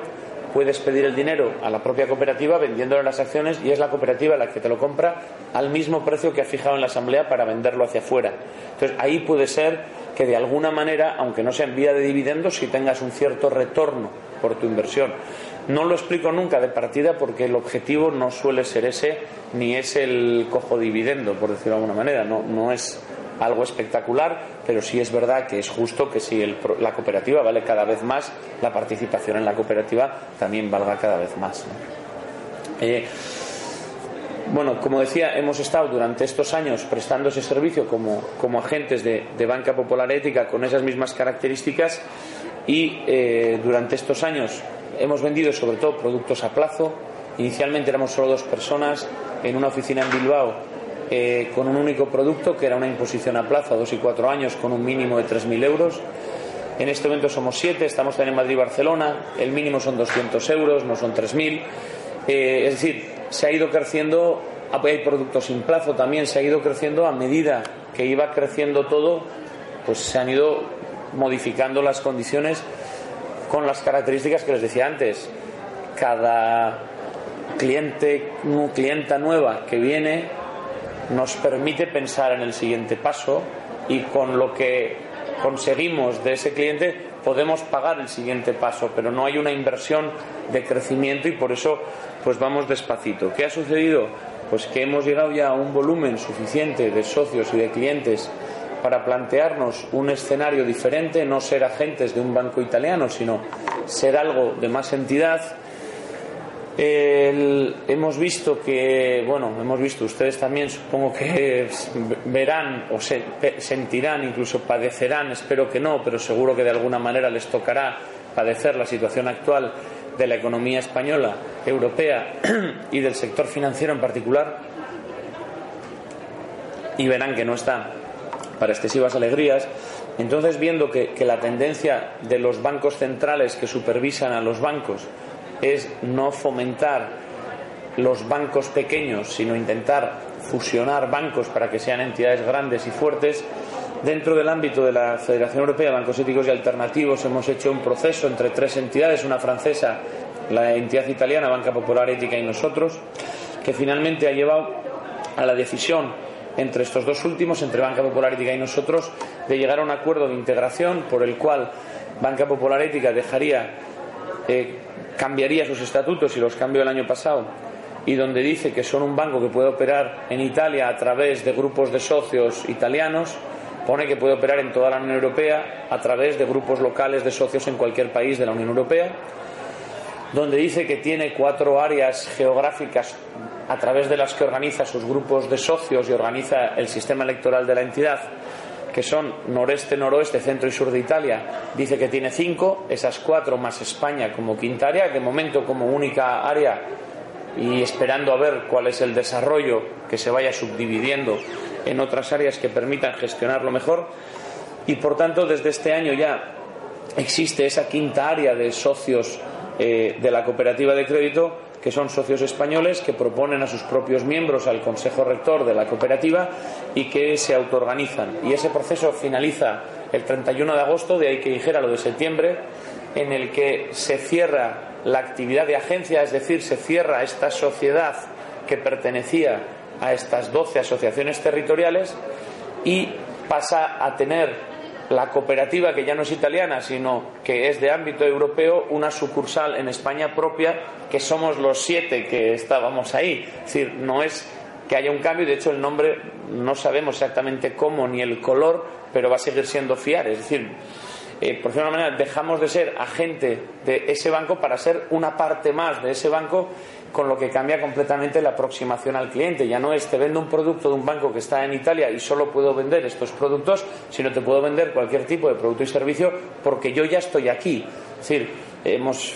puedes pedir el dinero a la propia cooperativa vendiéndole las acciones y es la cooperativa la que te lo compra al mismo precio que ha fijado en la asamblea para venderlo hacia afuera. Entonces ahí puede ser que de alguna manera, aunque no sea en vía de dividendos, si tengas un cierto retorno por tu inversión. No lo explico nunca de partida porque el objetivo no suele ser ese, ni es el cojo dividendo, por decirlo de alguna manera. No, no es algo espectacular, pero sí es verdad que es justo que si la cooperativa vale cada vez más, la participación en la cooperativa también valga cada vez más. Eh, bueno, como decía, hemos estado durante estos años prestando ese servicio como, como agentes de, banca popular ética con esas mismas características y eh, durante estos años hemos vendido sobre todo productos a plazo. Inicialmente éramos solo dos personas en una oficina en Bilbao eh, con un único producto que era una imposición a plazo a dos y cuatro años con un mínimo de 3.000 euros. En este momento somos siete, estamos también en Madrid y Barcelona, el mínimo son 200 euros, no son 3.000. Eh, es decir, se ha ido creciendo, hay productos sin plazo también, se ha ido creciendo a medida que iba creciendo todo, pues se han ido modificando las condiciones con las características que les decía antes. Cada cliente, clienta nueva que viene nos permite pensar en el siguiente paso y con lo que conseguimos de ese cliente, podemos pagar el siguiente paso, pero no hay una inversión de crecimiento y por eso pues vamos despacito. ¿Qué ha sucedido? Pues que hemos llegado ya a un volumen suficiente de socios y de clientes para plantearnos un escenario diferente, no ser agentes de un banco italiano, sino ser algo de más entidad. Hemos visto que, bueno, hemos visto, ustedes también supongo que [LAUGHS] verán o se, sentirán, incluso padecerán, espero que no, pero seguro que de alguna manera les tocará padecer la situación actual de la economía española, europea [CLEARS THROAT] y del sector financiero en particular, y verán que no está para excesivas alegrías. Entonces, viendo que, la tendencia de los bancos centrales que supervisan a los bancos es no fomentar los bancos pequeños, sino intentar fusionar bancos para que sean entidades grandes y fuertes, dentro del ámbito de la Federación Europea de Bancos Éticos y Alternativos hemos hecho un proceso entre tres entidades, una francesa, la entidad italiana, Banca Popular Ética y nosotros, que finalmente ha llevado a la decisión entre estos dos últimos, entre Banca Popular Ética y nosotros, de llegar a un acuerdo de integración por el cual Banca Popular Ética dejaría, eh, cambiaría sus estatutos y los cambió el año pasado y donde dice que son un banco que puede operar en Italia a través de grupos de socios italianos, pone que puede operar en toda la Unión Europea a través de grupos locales de socios en cualquier país de la Unión Europea, donde dice que tiene cuatro áreas geográficas a través de las que organiza sus grupos de socios y organiza el sistema electoral de la entidad, que son noreste, noroeste, centro y sur de Italia, dice que tiene cinco, esas cuatro más España como quinta área, de momento como única área y esperando a ver cuál es el desarrollo que se vaya subdividiendo en otras áreas que permitan gestionarlo mejor. Y por tanto, desde este año ya existe esa quinta área de socios eh, de la cooperativa de crédito que son socios españoles que proponen a sus propios miembros al Consejo Rector de la cooperativa y que se autoorganizan. Y ese proceso finaliza el 31 de agosto, de ahí que dijera lo de septiembre, en el que se cierra la actividad de agencia, es decir, se cierra esta sociedad que pertenecía a estas 12 asociaciones territoriales y pasa a tener la cooperativa, que ya no es italiana, sino que es de ámbito europeo, una sucursal en España propia, que somos los siete que estábamos ahí. Es decir, no es que haya un cambio, de hecho el nombre no sabemos exactamente cómo ni el color, pero va a seguir siendo fiar. Es decir, eh, por una manera, dejamos de ser agente de ese banco para ser una parte más de ese banco con lo que cambia completamente la aproximación al cliente. Ya no es te vendo un producto de un banco que está en Italia y solo puedo vender estos productos, sino te puedo vender cualquier tipo de producto y servicio porque yo ya estoy aquí. Es decir, hemos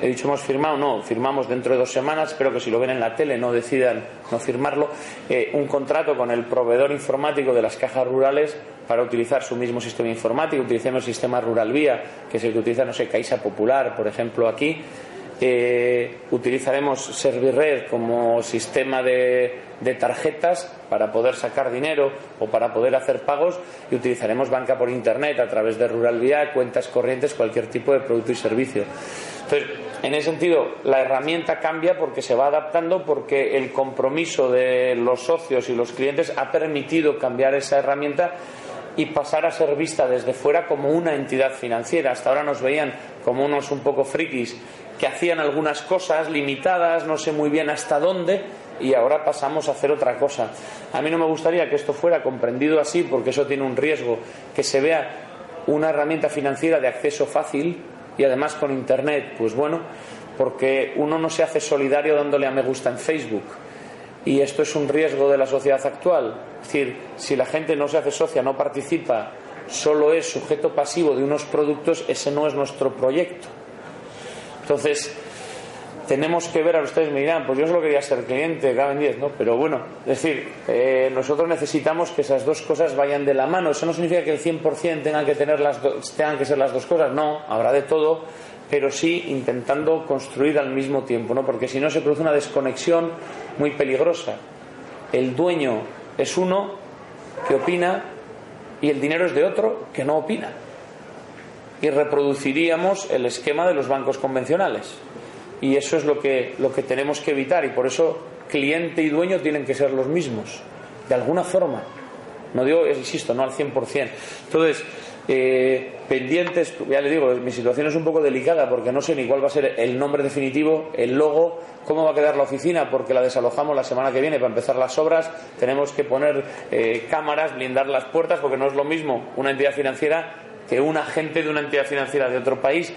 he dicho hemos firmado, no, firmamos dentro de dos semanas, espero que si lo ven en la tele no decidan no firmarlo, eh, un contrato con el proveedor informático de las cajas rurales para utilizar su mismo sistema informático, utilicemos el sistema Rural Vía, que es el que utiliza, no sé, Caixa Popular, por ejemplo, aquí, eh, utilizaremos Servirred como sistema de, tarjetas para poder sacar dinero o para poder hacer pagos y utilizaremos banca por internet a través de Rural Vía, cuentas corrientes, cualquier tipo de producto y servicio. Entonces, en ese sentido, la herramienta cambia porque se va adaptando, porque el compromiso de los socios y los clientes ha permitido cambiar esa herramienta y pasar a ser vista desde fuera como una entidad financiera. Hasta ahora nos veían como unos un poco frikis que hacían algunas cosas limitadas, no sé muy bien hasta dónde, y ahora pasamos a hacer otra cosa. A mí no me gustaría que esto fuera comprendido así, porque eso tiene un riesgo, que se vea una herramienta financiera de acceso fácil y además con Internet, pues bueno, porque uno no se hace solidario dándole a me gusta en Facebook. Y esto es un riesgo de la sociedad actual. Es decir, si la gente no se hace socia, no participa, solo es sujeto pasivo de unos productos, ese no es nuestro proyecto. Entonces, tenemos que ver, a ustedes me dirán, pues yo solo quería ser cliente, caben 10, ¿no? Pero bueno, es decir, eh, nosotros necesitamos que esas dos cosas vayan de la mano. Eso no significa que el 100% tengan que, tener las tengan que ser las dos cosas, no, habrá de todo, pero sí intentando construir al mismo tiempo, ¿no? Porque si no se produce una desconexión muy peligrosa. El dueño es uno que opina y el dinero es de otro que no opina y reproduciríamos el esquema de los bancos convencionales. Y eso es lo que, lo que tenemos que evitar y por eso cliente y dueño tienen que ser los mismos, de alguna forma. No digo, insisto, no al 100%. Entonces, Eh, pendientes, ya le digo, mi situación es un poco delicada porque no sé ni cuál va a ser el nombre definitivo, el logo, cómo va a quedar la oficina porque la desalojamos la semana que viene para empezar las obras. Tenemos que poner eh, cámaras, blindar las puertas porque no es lo mismo una entidad financiera que un agente de una entidad financiera de otro país.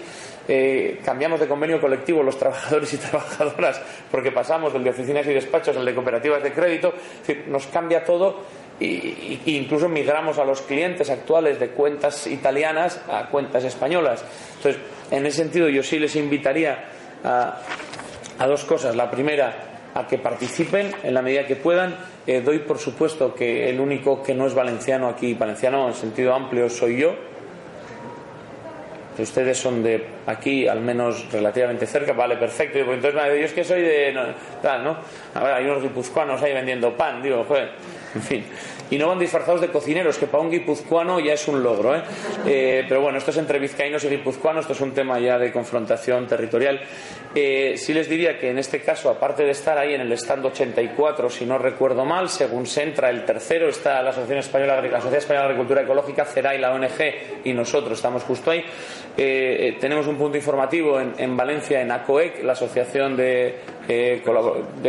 Eh, cambiamos de convenio colectivo los trabajadores y trabajadoras porque pasamos del de oficinas y despachos al de cooperativas de crédito. Es decir, nos cambia todo e incluso migramos a los clientes actuales de cuentas italianas a cuentas españolas. Entonces, en ese sentido, yo sí les invitaría a, dos cosas. La primera, a que participen en la medida que puedan. Eh, doy por supuesto que el único que no es valenciano aquí, valenciano en sentido amplio, soy yo ustedes son de aquí, al menos relativamente cerca, vale, perfecto. Pues entonces, yo es que soy de. tal, ¿no? Ahora hay unos guipuzcoanos ahí vendiendo pan, digo, joder, en fin y no van disfrazados de cocineros, que para un guipuzcoano ya es un logro. ¿eh? Eh, pero bueno, esto es entre vizcaínos y guipuzcoanos, esto es un tema ya de confrontación territorial. Eh, sí les diría que en este caso, aparte de estar ahí en el stand 84, si no recuerdo mal, según se entra el tercero, está la Asociación Española, la Sociedad Española de Agricultura Ecológica, CERAI, la ONG y nosotros estamos justo ahí. tenemos un punto informativo en, Valencia, en ACOEC, la Asociación de,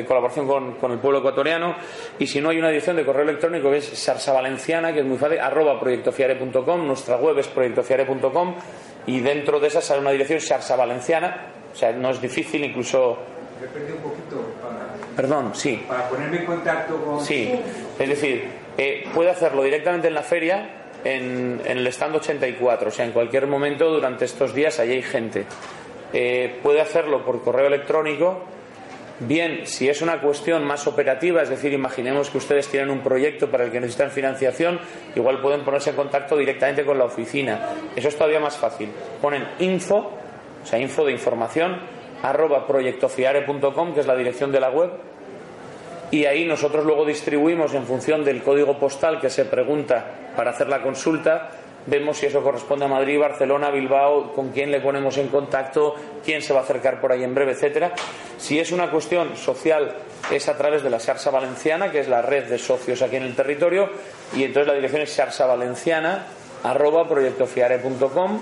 Colaboración con, el Pueblo Ecuatoriano, y si no hay una edición de correo electrónico Sarsa Valenciana, que es muy fácil, arroba proyectofiare.com, nuestra web es proyectofiare.com y dentro de esa sale una dirección Sarsa Valenciana, o sea, no es difícil, incluso... Me perdí un poquito para... Perdón, sí. Para ponerme en contacto con... Sí, es decir, eh, puede hacerlo directamente en la feria, en, el stand 84, o sea, en cualquier momento durante estos días allí hay gente. Eh, puede hacerlo por correo electrónico Bien, si es una cuestión más operativa, es decir, imaginemos que ustedes tienen un proyecto para el que necesitan financiación, igual pueden ponerse en contacto directamente con la oficina. Eso es todavía más fácil. Ponen info, o sea, info de información, arroba proyectofiare.com, que es la dirección de la web, y ahí nosotros luego distribuimos en función del código postal que se pregunta para hacer la consulta vemos si eso corresponde a Madrid, Barcelona, Bilbao, con quién le ponemos en contacto, quién se va a acercar por ahí en breve, etcétera. Si es una cuestión social, es a través de la Sarsa Valenciana, que es la red de socios aquí en el territorio, y entonces la dirección es sarsavalenciana arroba proyectofiare.com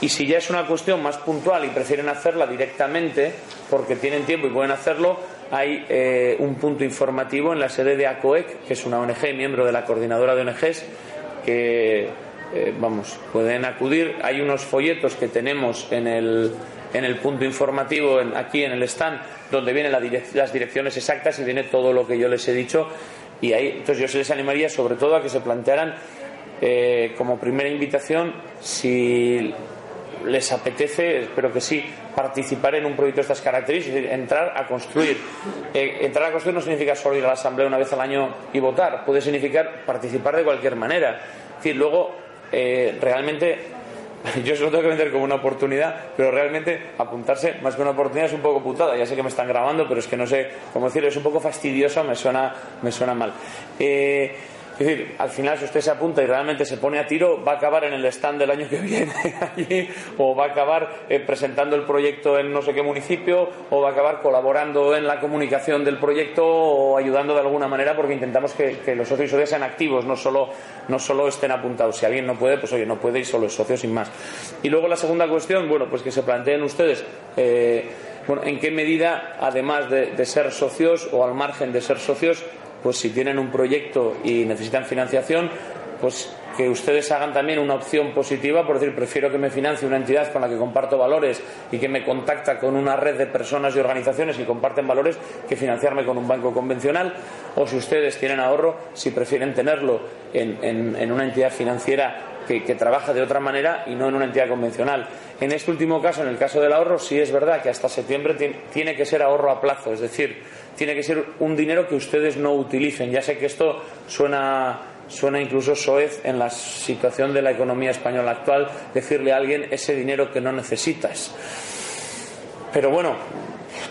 y si ya es una cuestión más puntual y prefieren hacerla directamente porque tienen tiempo y pueden hacerlo, hay eh, un punto informativo en la sede de ACOEC, que es una ONG, miembro de la coordinadora de ONGs, que eh, vamos, pueden acudir. Hay unos folletos que tenemos en el, en el punto informativo aquí en el stand donde vienen las direcciones exactas y viene todo lo que yo les he dicho. Y ahí, entonces yo se les animaría sobre todo a que se plantearan eh, como primera invitación si les apetece, espero que sí, participar en un proyecto de estas características, entrar a construir. Eh, entrar a construir no significa solo ir a la asamblea una vez al año y votar, puede significar participar de cualquier manera. Es decir, luego eh, realmente [LAUGHS] yo se lo tengo que vender como una oportunidad, pero realmente apuntarse más que una oportunidad es un poco putada. Ya sé que me están grabando, pero es que no sé cómo decirlo, es un poco fastidioso, me suena, me suena mal. Eh, es decir, al final si usted se apunta y realmente se pone a tiro, va a acabar en el stand del año que [LAUGHS] viene allí, o va a acabar eh, presentando el proyecto en no sé qué municipio, o va a acabar colaborando en la comunicación del proyecto o ayudando de alguna manera porque intentamos que, los socios y sean activos, no solo, no solo estén apuntados. Si alguien no puede, pues oye, no puede y solo es socio sin más. Y luego la segunda cuestión, bueno, pues que se planteen ustedes. Eh, bueno, ¿en qué medida, además de ser socios o al margen de ser socios, pues si tienen un proyecto y necesitan financiación, pues que ustedes hagan también una opción positiva, por decir, prefiero que me financie una entidad con la que comparto valores y que me contacta con una red de personas y organizaciones que comparten valores que financiarme con un banco convencional, o si ustedes tienen ahorro, si prefieren tenerlo en, una entidad financiera que, trabaja de otra manera y no en una entidad convencional. En este último caso, en el caso del ahorro, sí es verdad que hasta septiembre tiene que ser ahorro a plazo, es decir, tiene que ser un dinero que ustedes no utilicen. Ya sé que esto suena, suena incluso soez en la situación de la economía española actual, decirle a alguien ese dinero que no necesitas. Pero bueno,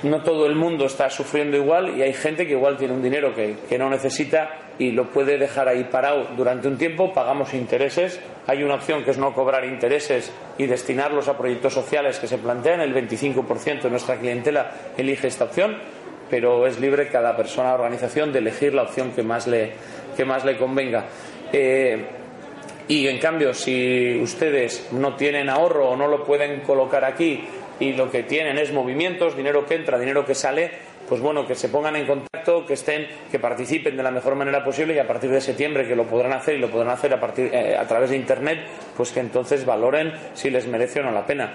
no todo el mundo está sufriendo igual y hay gente que igual tiene un dinero que, no necesita y lo puede dejar ahí parado. Durante un tiempo, pagamos intereses, hay una opción que es no cobrar intereses y destinarlos a proyectos sociales que se plantean, el 25% de nuestra clientela elige esta opción pero es libre cada persona o organización de elegir la opción que más le, que más le convenga. Eh, y en cambio si ustedes no tienen ahorro o no lo pueden colocar aquí y lo que tienen es movimientos, dinero que entra, dinero que sale, pues bueno, que se pongan en contacto, que estén, que participen de la mejor manera posible y a partir de septiembre que lo podrán hacer y lo podrán hacer a partir eh, a través de internet, pues que entonces valoren si les merece o no la pena.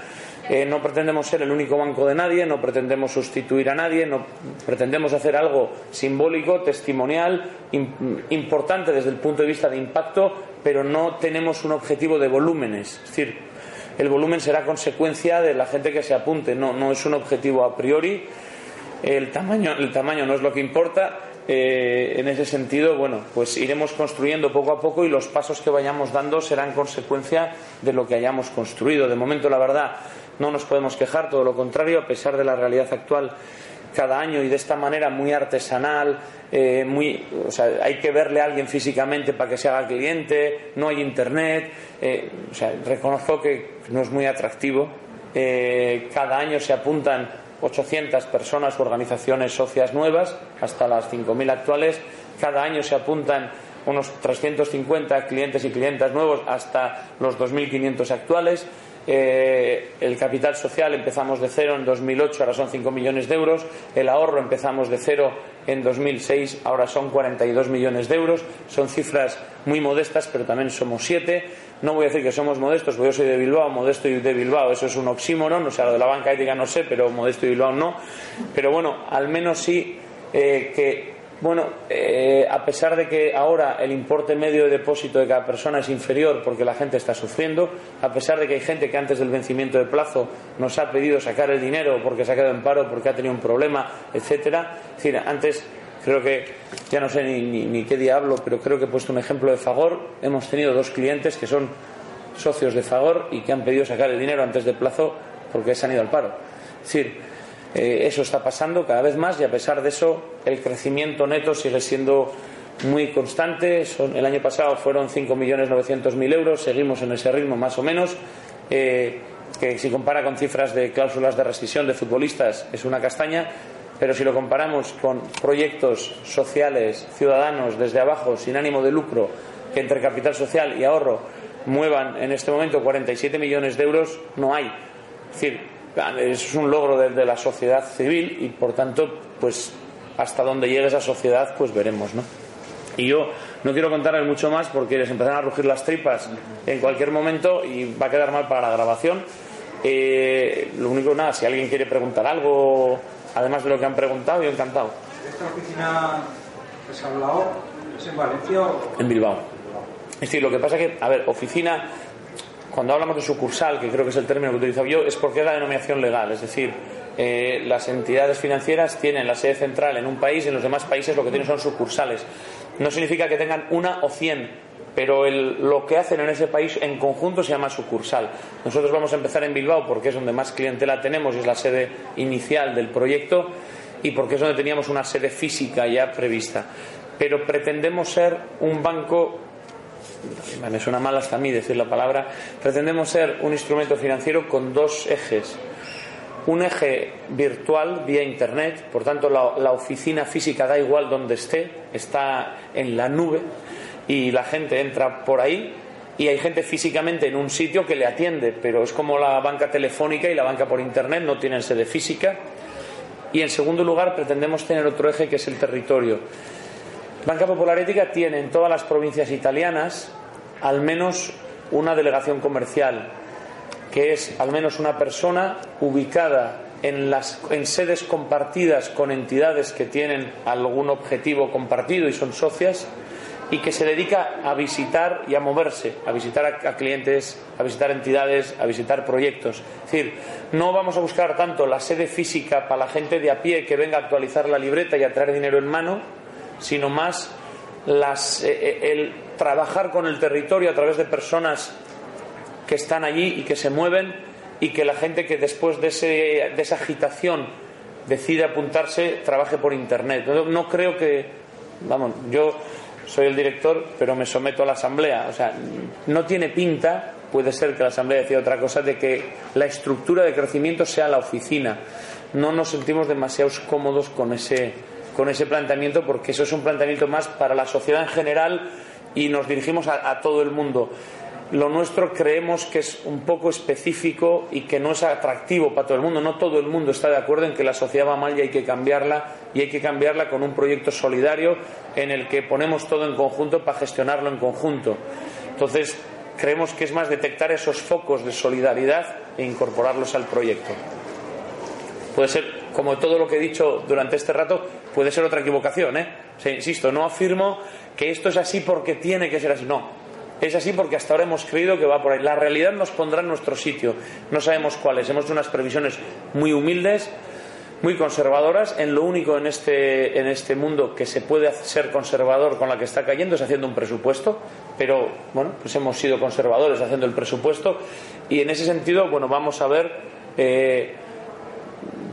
Eh, no pretendemos ser el único banco de nadie, no pretendemos sustituir a nadie, no pretendemos hacer algo simbólico, testimonial, importante desde el punto de vista de impacto, pero no tenemos un objetivo de volúmenes. Es decir, el volumen será consecuencia de la gente que se apunte, no, no es un objetivo a priori. El tamaño, el tamaño no es lo que importa. Eh, en ese sentido, bueno, pues iremos construyendo poco a poco y los pasos que vayamos dando serán consecuencia de lo que hayamos construido. De momento, la verdad, no nos podemos quejar, todo lo contrario, a pesar de la realidad actual cada año y de esta manera muy artesanal, eh, muy, o sea, hay que verle a alguien físicamente para que se haga cliente, no hay internet, eh, reconozco que no es muy atractivo. Cada año se apuntan 800 personas o organizaciones socias nuevas, hasta las 5.000 actuales. Cada año se apuntan unos 350 clientes y clientas nuevos hasta los 2.500 actuales. Eh, el capital social empezamos de cero en 2008, ahora son 5 millones de euros. El ahorro empezamos de cero en 2006, ahora son 42 millones de euros. Son cifras muy modestas, pero también somos siete. No voy a decir que somos modestos, porque yo soy de Bilbao, modesto y de Bilbao, eso es un oxímoron, o sea, lo de la banca ética no sé, pero modesto y Bilbao no. Pero bueno, al menos sí eh, que bueno, eh, a pesar de que ahora el importe medio de depósito de cada persona es inferior porque la gente está sufriendo, a pesar de que hay gente que antes del vencimiento de plazo nos ha pedido sacar el dinero porque se ha quedado en paro, porque ha tenido un problema, etcétera. Es decir, antes creo que ya no sé ni, qué diablo, pero creo que he puesto un ejemplo de Fagor. Hemos tenido dos clientes que son socios de Fagor y que han pedido sacar el dinero antes de plazo porque se han ido al paro. Eh, eso está pasando cada vez más y a pesar de eso el crecimiento neto sigue siendo muy constante. el año pasado fueron 5.900.000 euros, seguimos en ese ritmo más o menos. Eh, que si compara con cifras de cláusulas de rescisión de futbolistas es una castaña, pero si lo comparamos con proyectos sociales, ciudadanos, desde abajo, sin ánimo de lucro, que entre capital social y ahorro muevan en este momento 47 millones de euros, no hay. Es decir, es un logro de, la sociedad civil y por tanto pues hasta donde llegue esa sociedad pues veremos no y yo no quiero contarles mucho más porque les empezarán a rugir las tripas en cualquier momento y va a quedar mal para la grabación. Eh, lo único nada si alguien quiere preguntar algo además de lo que han preguntado yo encantado. Esta oficina que se ha hablado es en Valencia o... en Bilbao. Es decir lo que pasa que a ver oficina cuando hablamos de sucursal, que creo que es el término que he utilizado yo, es porque es la denominación legal, es decir, eh, las entidades financieras tienen la sede central en un país y en los demás países lo que tienen son sucursales. No significa que tengan una o cien, pero lo que hacen en ese país en conjunto se llama sucursal. Nosotros vamos a empezar en Bilbao porque es donde más clientela tenemos y es la sede inicial del proyecto y porque es donde teníamos una sede física ya prevista. Pero pretendemos ser un banco me suena mal hasta a mí decir la palabra, pretendemos ser un instrumento financiero con dos ejes. Un eje virtual vía Internet, por tanto la, la oficina física da igual donde esté, está en la nube y la gente entra por ahí y hay gente físicamente en un sitio que le atiende, pero es como la banca telefónica y la banca por Internet, no tienen sede física. Y en segundo lugar pretendemos tener otro eje que es el territorio. Banca Popular Ética tiene en todas las provincias italianas al menos una delegación comercial, que es al menos una persona ubicada en, las, en sedes compartidas con entidades que tienen algún objetivo compartido y son socias y que se dedica a visitar y a moverse, a visitar a, clientes, a visitar entidades, a visitar proyectos. Es decir, no vamos a buscar tanto la sede física para la gente de a pie que venga a actualizar la libreta y a traer dinero en mano, sino más las, eh, eh, el trabajar con el territorio a través de personas que están allí y que se mueven y que la gente que después de, ese, de esa agitación decide apuntarse trabaje por internet. No, creo que, vamos, yo soy el director, pero me someto a la asamblea. O sea, no tiene pinta, puede ser que la asamblea decida otra cosa, de que la estructura de crecimiento sea la oficina. No nos sentimos demasiado cómodos con ese con ese planteamiento porque eso es un planteamiento más para la sociedad en general y nos dirigimos a, todo el mundo. lo nuestro creemos que es un poco específico y que no es atractivo para todo el mundo. No todo el mundo está de acuerdo en que la sociedad va mal y hay que cambiarla y hay que cambiarla con un proyecto solidario en el que ponemos todo en conjunto para gestionarlo en conjunto. Entonces, creemos que es más detectar esos focos de solidaridad e incorporarlos al proyecto. Puede ser, como todo lo que he dicho durante este rato, puede ser otra equivocación, ¿eh? insisto, no afirmo que esto es así porque tiene que ser así, no es así porque hasta ahora hemos creído que va por ahí. La realidad nos pondrá en nuestro sitio. No sabemos cuáles. Hemos hecho unas previsiones muy humildes, muy conservadoras. En lo único en este, en este mundo que se puede ser conservador con la que está cayendo es haciendo un presupuesto. Pero bueno, pues hemos sido conservadores haciendo el presupuesto. Y en ese sentido, bueno, vamos a ver. Eh,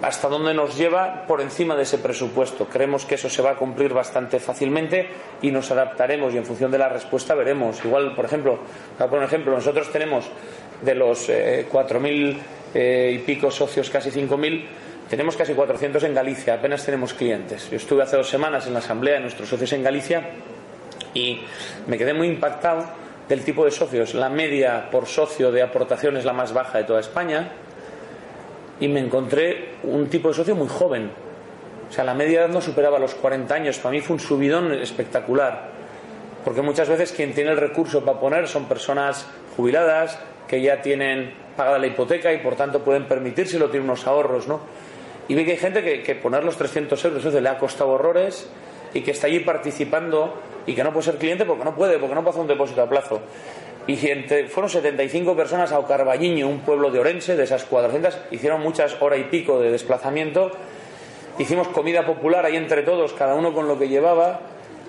hasta dónde nos lleva por encima de ese presupuesto. Creemos que eso se va a cumplir bastante fácilmente y nos adaptaremos y en función de la respuesta veremos. Igual, por ejemplo, por ejemplo, nosotros tenemos de los eh, cuatro 4.000 eh, y pico socios, casi 5.000, tenemos casi 400 en Galicia, apenas tenemos clientes. Yo estuve hace dos semanas en la asamblea de nuestros socios en Galicia y me quedé muy impactado del tipo de socios. La media por socio de aportación es la más baja de toda España y me encontré un tipo de socio muy joven. O sea, la media edad no superaba los 40 años. Para mí fue un subidón espectacular. Porque muchas veces quien tiene el recurso para poner son personas jubiladas que ya tienen pagada la hipoteca y por tanto pueden permitírselo, tienen unos ahorros, ¿no? Y ve que hay gente que, poner los 300 euros le ha costado horrores y que está allí participando y que no puede ser cliente porque no puede, porque no pasa un depósito a plazo. Y entre, fueron 75 personas a Ocarballiño, un pueblo de Orense, de esas 400, hicieron muchas horas y pico de desplazamiento. Hicimos comida popular ahí entre todos, cada uno con lo que llevaba.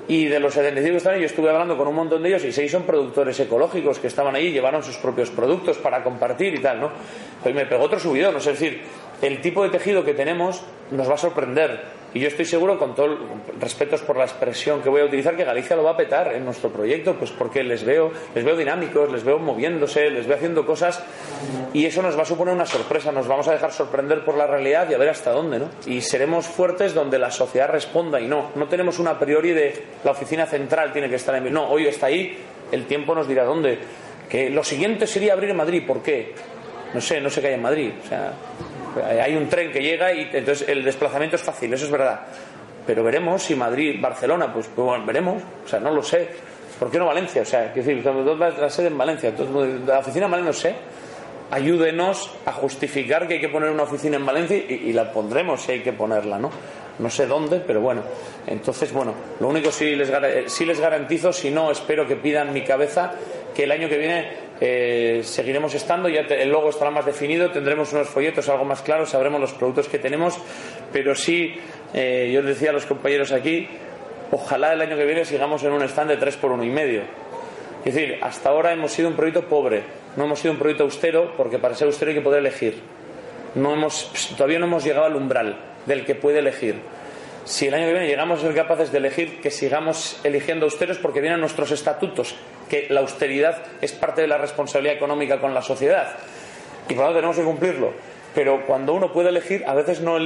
Y de los 75 que estaban yo estuve hablando con un montón de ellos y seis son productores ecológicos que estaban ahí, llevaron sus propios productos para compartir y tal, ¿no? Pues me pegó otro subidón, es decir, el tipo de tejido que tenemos nos va a sorprender y yo estoy seguro, con todo respetos por la expresión que voy a utilizar, que Galicia lo va a petar en nuestro proyecto, pues porque les veo, les veo dinámicos, les veo moviéndose, les veo haciendo cosas y eso nos va a suponer una sorpresa, nos vamos a dejar sorprender por la realidad y a ver hasta dónde, ¿no? Y seremos fuertes donde la sociedad responda y no, no tenemos una priori de la oficina central tiene que estar en no, hoy está ahí, el tiempo nos dirá dónde. Que lo siguiente sería abrir en Madrid, ¿por qué? No sé, no sé qué hay en Madrid, o sea, hay un tren que llega y entonces el desplazamiento es fácil, eso es verdad. Pero veremos si Madrid, Barcelona, pues, pues bueno, veremos. O sea, no lo sé. ¿Por qué no Valencia? O sea, quiero decir, la sede en Valencia. Entonces, la oficina en Valencia no sé. Ayúdenos a justificar que hay que poner una oficina en Valencia y, la pondremos si hay que ponerla, ¿no? No sé dónde, pero bueno. Entonces, bueno, lo único sí les, sí les garantizo, si no, espero que pidan mi cabeza, que el año que viene eh, seguiremos estando, ya el logo estará más definido, tendremos unos folletos algo más claros, sabremos los productos que tenemos, pero sí, eh, yo decía a los compañeros aquí, ojalá el año que viene sigamos en un stand de 3 por uno y medio. Es decir, hasta ahora hemos sido un proyecto pobre, no hemos sido un proyecto austero, porque para ser austero hay que poder elegir. No hemos, todavía no hemos llegado al umbral del que puede elegir si el año que viene llegamos a ser capaces de elegir que sigamos eligiendo austeros porque vienen nuestros estatutos, que la austeridad es parte de la responsabilidad económica con la sociedad y por lo tanto tenemos que cumplirlo. Pero cuando uno puede elegir, a veces no.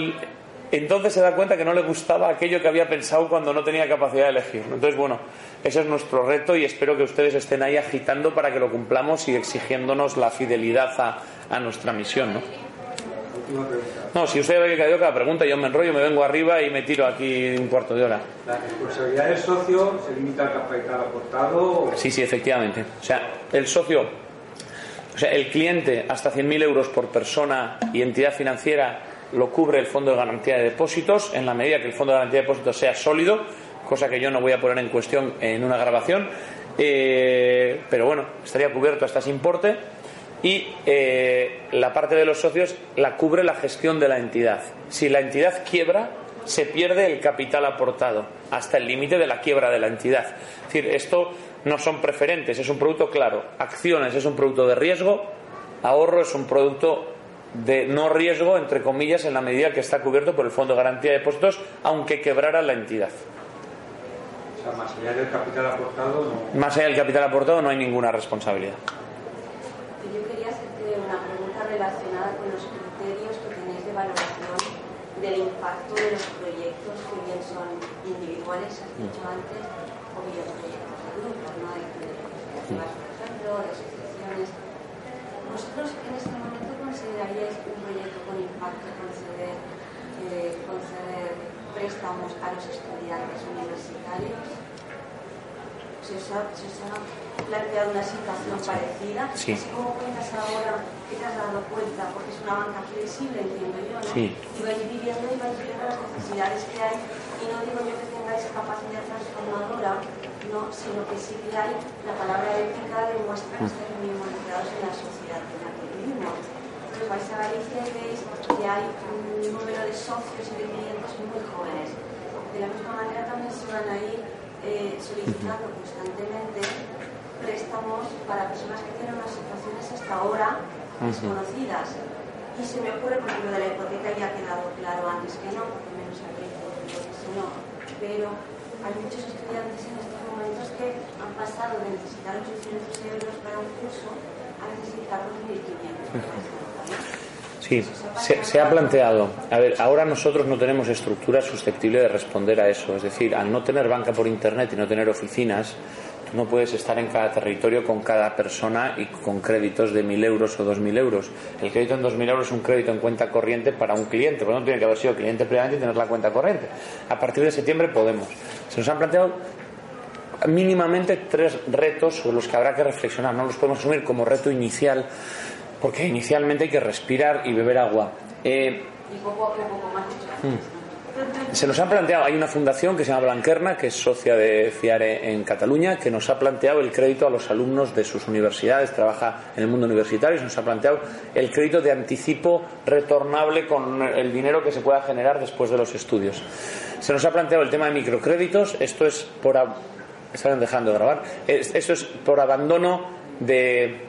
Entonces se da cuenta que no le gustaba aquello que había pensado cuando no tenía capacidad de elegir. Entonces, bueno, ese es nuestro reto y espero que ustedes estén ahí agitando para que lo cumplamos y exigiéndonos la fidelidad a, a nuestra misión. ¿no? No, si usted ve que cayó cada pregunta, yo me enrollo, me vengo arriba y me tiro aquí un cuarto de hora. ¿La responsabilidad del socio se limita al capital aportado? Sí, sí, efectivamente. O sea, el socio, o sea, el cliente hasta 100.000 euros por persona y entidad financiera lo cubre el Fondo de Garantía de Depósitos en la medida que el Fondo de Garantía de Depósitos sea sólido, cosa que yo no voy a poner en cuestión en una grabación. Eh, pero bueno, estaría cubierto hasta ese importe y eh, la parte de los socios la cubre la gestión de la entidad. Si la entidad quiebra, se pierde el capital aportado hasta el límite de la quiebra de la entidad. Es decir, esto no son preferentes, es un producto claro. Acciones es un producto de riesgo, ahorro es un producto de no riesgo, entre comillas, en la medida que está cubierto por el Fondo de Garantía de Depósitos, aunque quebrara la entidad. O sea, más allá del capital aportado, no... Más allá del capital aportado no hay ninguna responsabilidad relacionada con los criterios que tenéis de valoración del impacto de los proyectos que bien son individuales, has dicho antes, o bien proyectos de grupos, ¿no? de, de, por ejemplo, de asociaciones. ¿Vosotros en este momento consideraríais un proyecto con impacto conceder, eh, conceder préstamos a los estudiantes universitarios? ¿Se os, ha, se os ha planteado una situación parecida? Sí. Así como cuentas ahora que te has dado cuenta, porque es una banca flexible, entiendo yo, ¿no? Sí. Y vais viviendo y vais viendo las necesidades que hay. Y no digo yo que tengáis capacidad transformadora, no, sino que sí que hay la palabra ética demuestra que estáis muy involucrados en la sociedad en la que vivimos. Entonces vais a Galicia y veis que hay un número de socios y de clientes muy jóvenes. De la misma manera también se van a ir eh, solicitando constantemente préstamos para personas que tienen unas situaciones hasta ahora desconocidas. Y se me ocurre, por ejemplo, de la hipoteca ya ha quedado claro antes que no, porque menos aquí, si no. Pero hay muchos estudiantes en estos momentos que han pasado de necesitar 800 euros para un curso a necesitar 2.500. por ejemplo, ¿no? Sí, se, se ha planteado. A ver, ahora nosotros no tenemos estructura susceptible de responder a eso. Es decir, al no tener banca por Internet y no tener oficinas, tú no puedes estar en cada territorio con cada persona y con créditos de 1.000 euros o 2.000 euros. El crédito en 2.000 euros es un crédito en cuenta corriente para un cliente, porque no tiene que haber sido cliente previamente y tener la cuenta corriente. A partir de septiembre podemos. Se nos han planteado mínimamente tres retos sobre los que habrá que reflexionar. No los podemos asumir como reto inicial, porque inicialmente hay que respirar y beber agua. Eh, Y poco a poco, como has dicho antes. ¿no? se nos ha planteado, hay una fundación que se llama Blanquerna, que es socia de FIARE en Cataluña, que nos ha planteado el crédito a los alumnos de sus universidades, trabaja en el mundo universitario, y se nos ha planteado el crédito de anticipo retornable con el dinero que se pueda generar después de los estudios. Se nos ha planteado el tema de microcréditos, esto es por... ab- Están dejando de grabar. Es- Esto es por abandono de,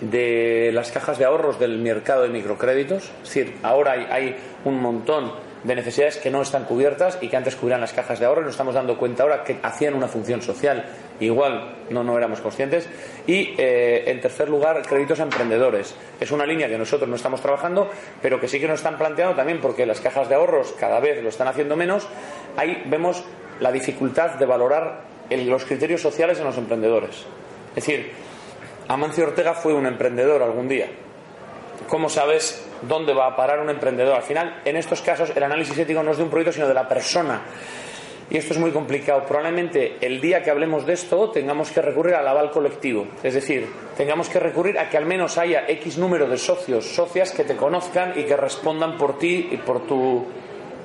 de las cajas de ahorros del mercado de microcréditos. Es decir, ahora hay, un montón de necesidades que no están cubiertas y que antes cubrían las cajas de ahorro y nos estamos dando cuenta ahora que hacían una función social. Igual no, no éramos conscientes. Y, eh, en tercer lugar, créditos a emprendedores. Es una línea que nosotros no estamos trabajando, pero que sí que nos están planteando también porque las cajas de ahorros cada vez lo están haciendo menos. Ahí vemos la dificultad de valorar el- los criterios sociales en los emprendedores. Es decir, Amancio Ortega fue un emprendedor algún día. ¿Cómo sabes dónde va a parar un emprendedor? Al final, en estos casos, el análisis ético no es de un proyecto, sino de la persona. Y esto es muy complicado. Probablemente el día que hablemos de esto tengamos que recurrir al aval colectivo. Es decir, tengamos que recurrir a que al menos haya X número de socios, socias que te conozcan y que respondan por ti y por tu,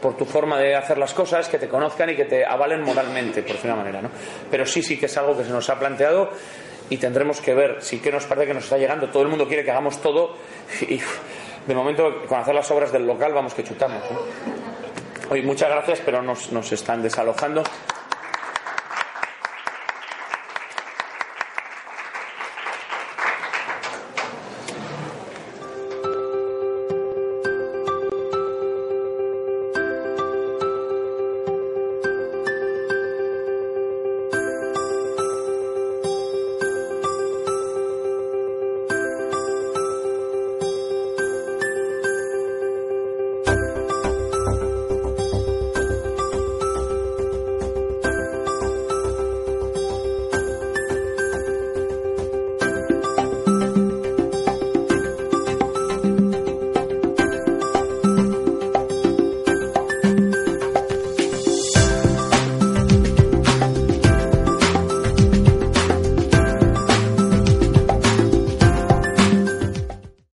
por tu forma de hacer las cosas, que te conozcan y que te avalen moralmente, por decir una manera. ¿no? Pero sí, sí que es algo que se nos ha planteado y tendremos que ver sí que nos parece que nos está llegando. Todo el mundo quiere que hagamos todo y de momento con hacer las obras del local vamos que chutamos. Oye, muchas gracias, pero nos, nos están desalojando.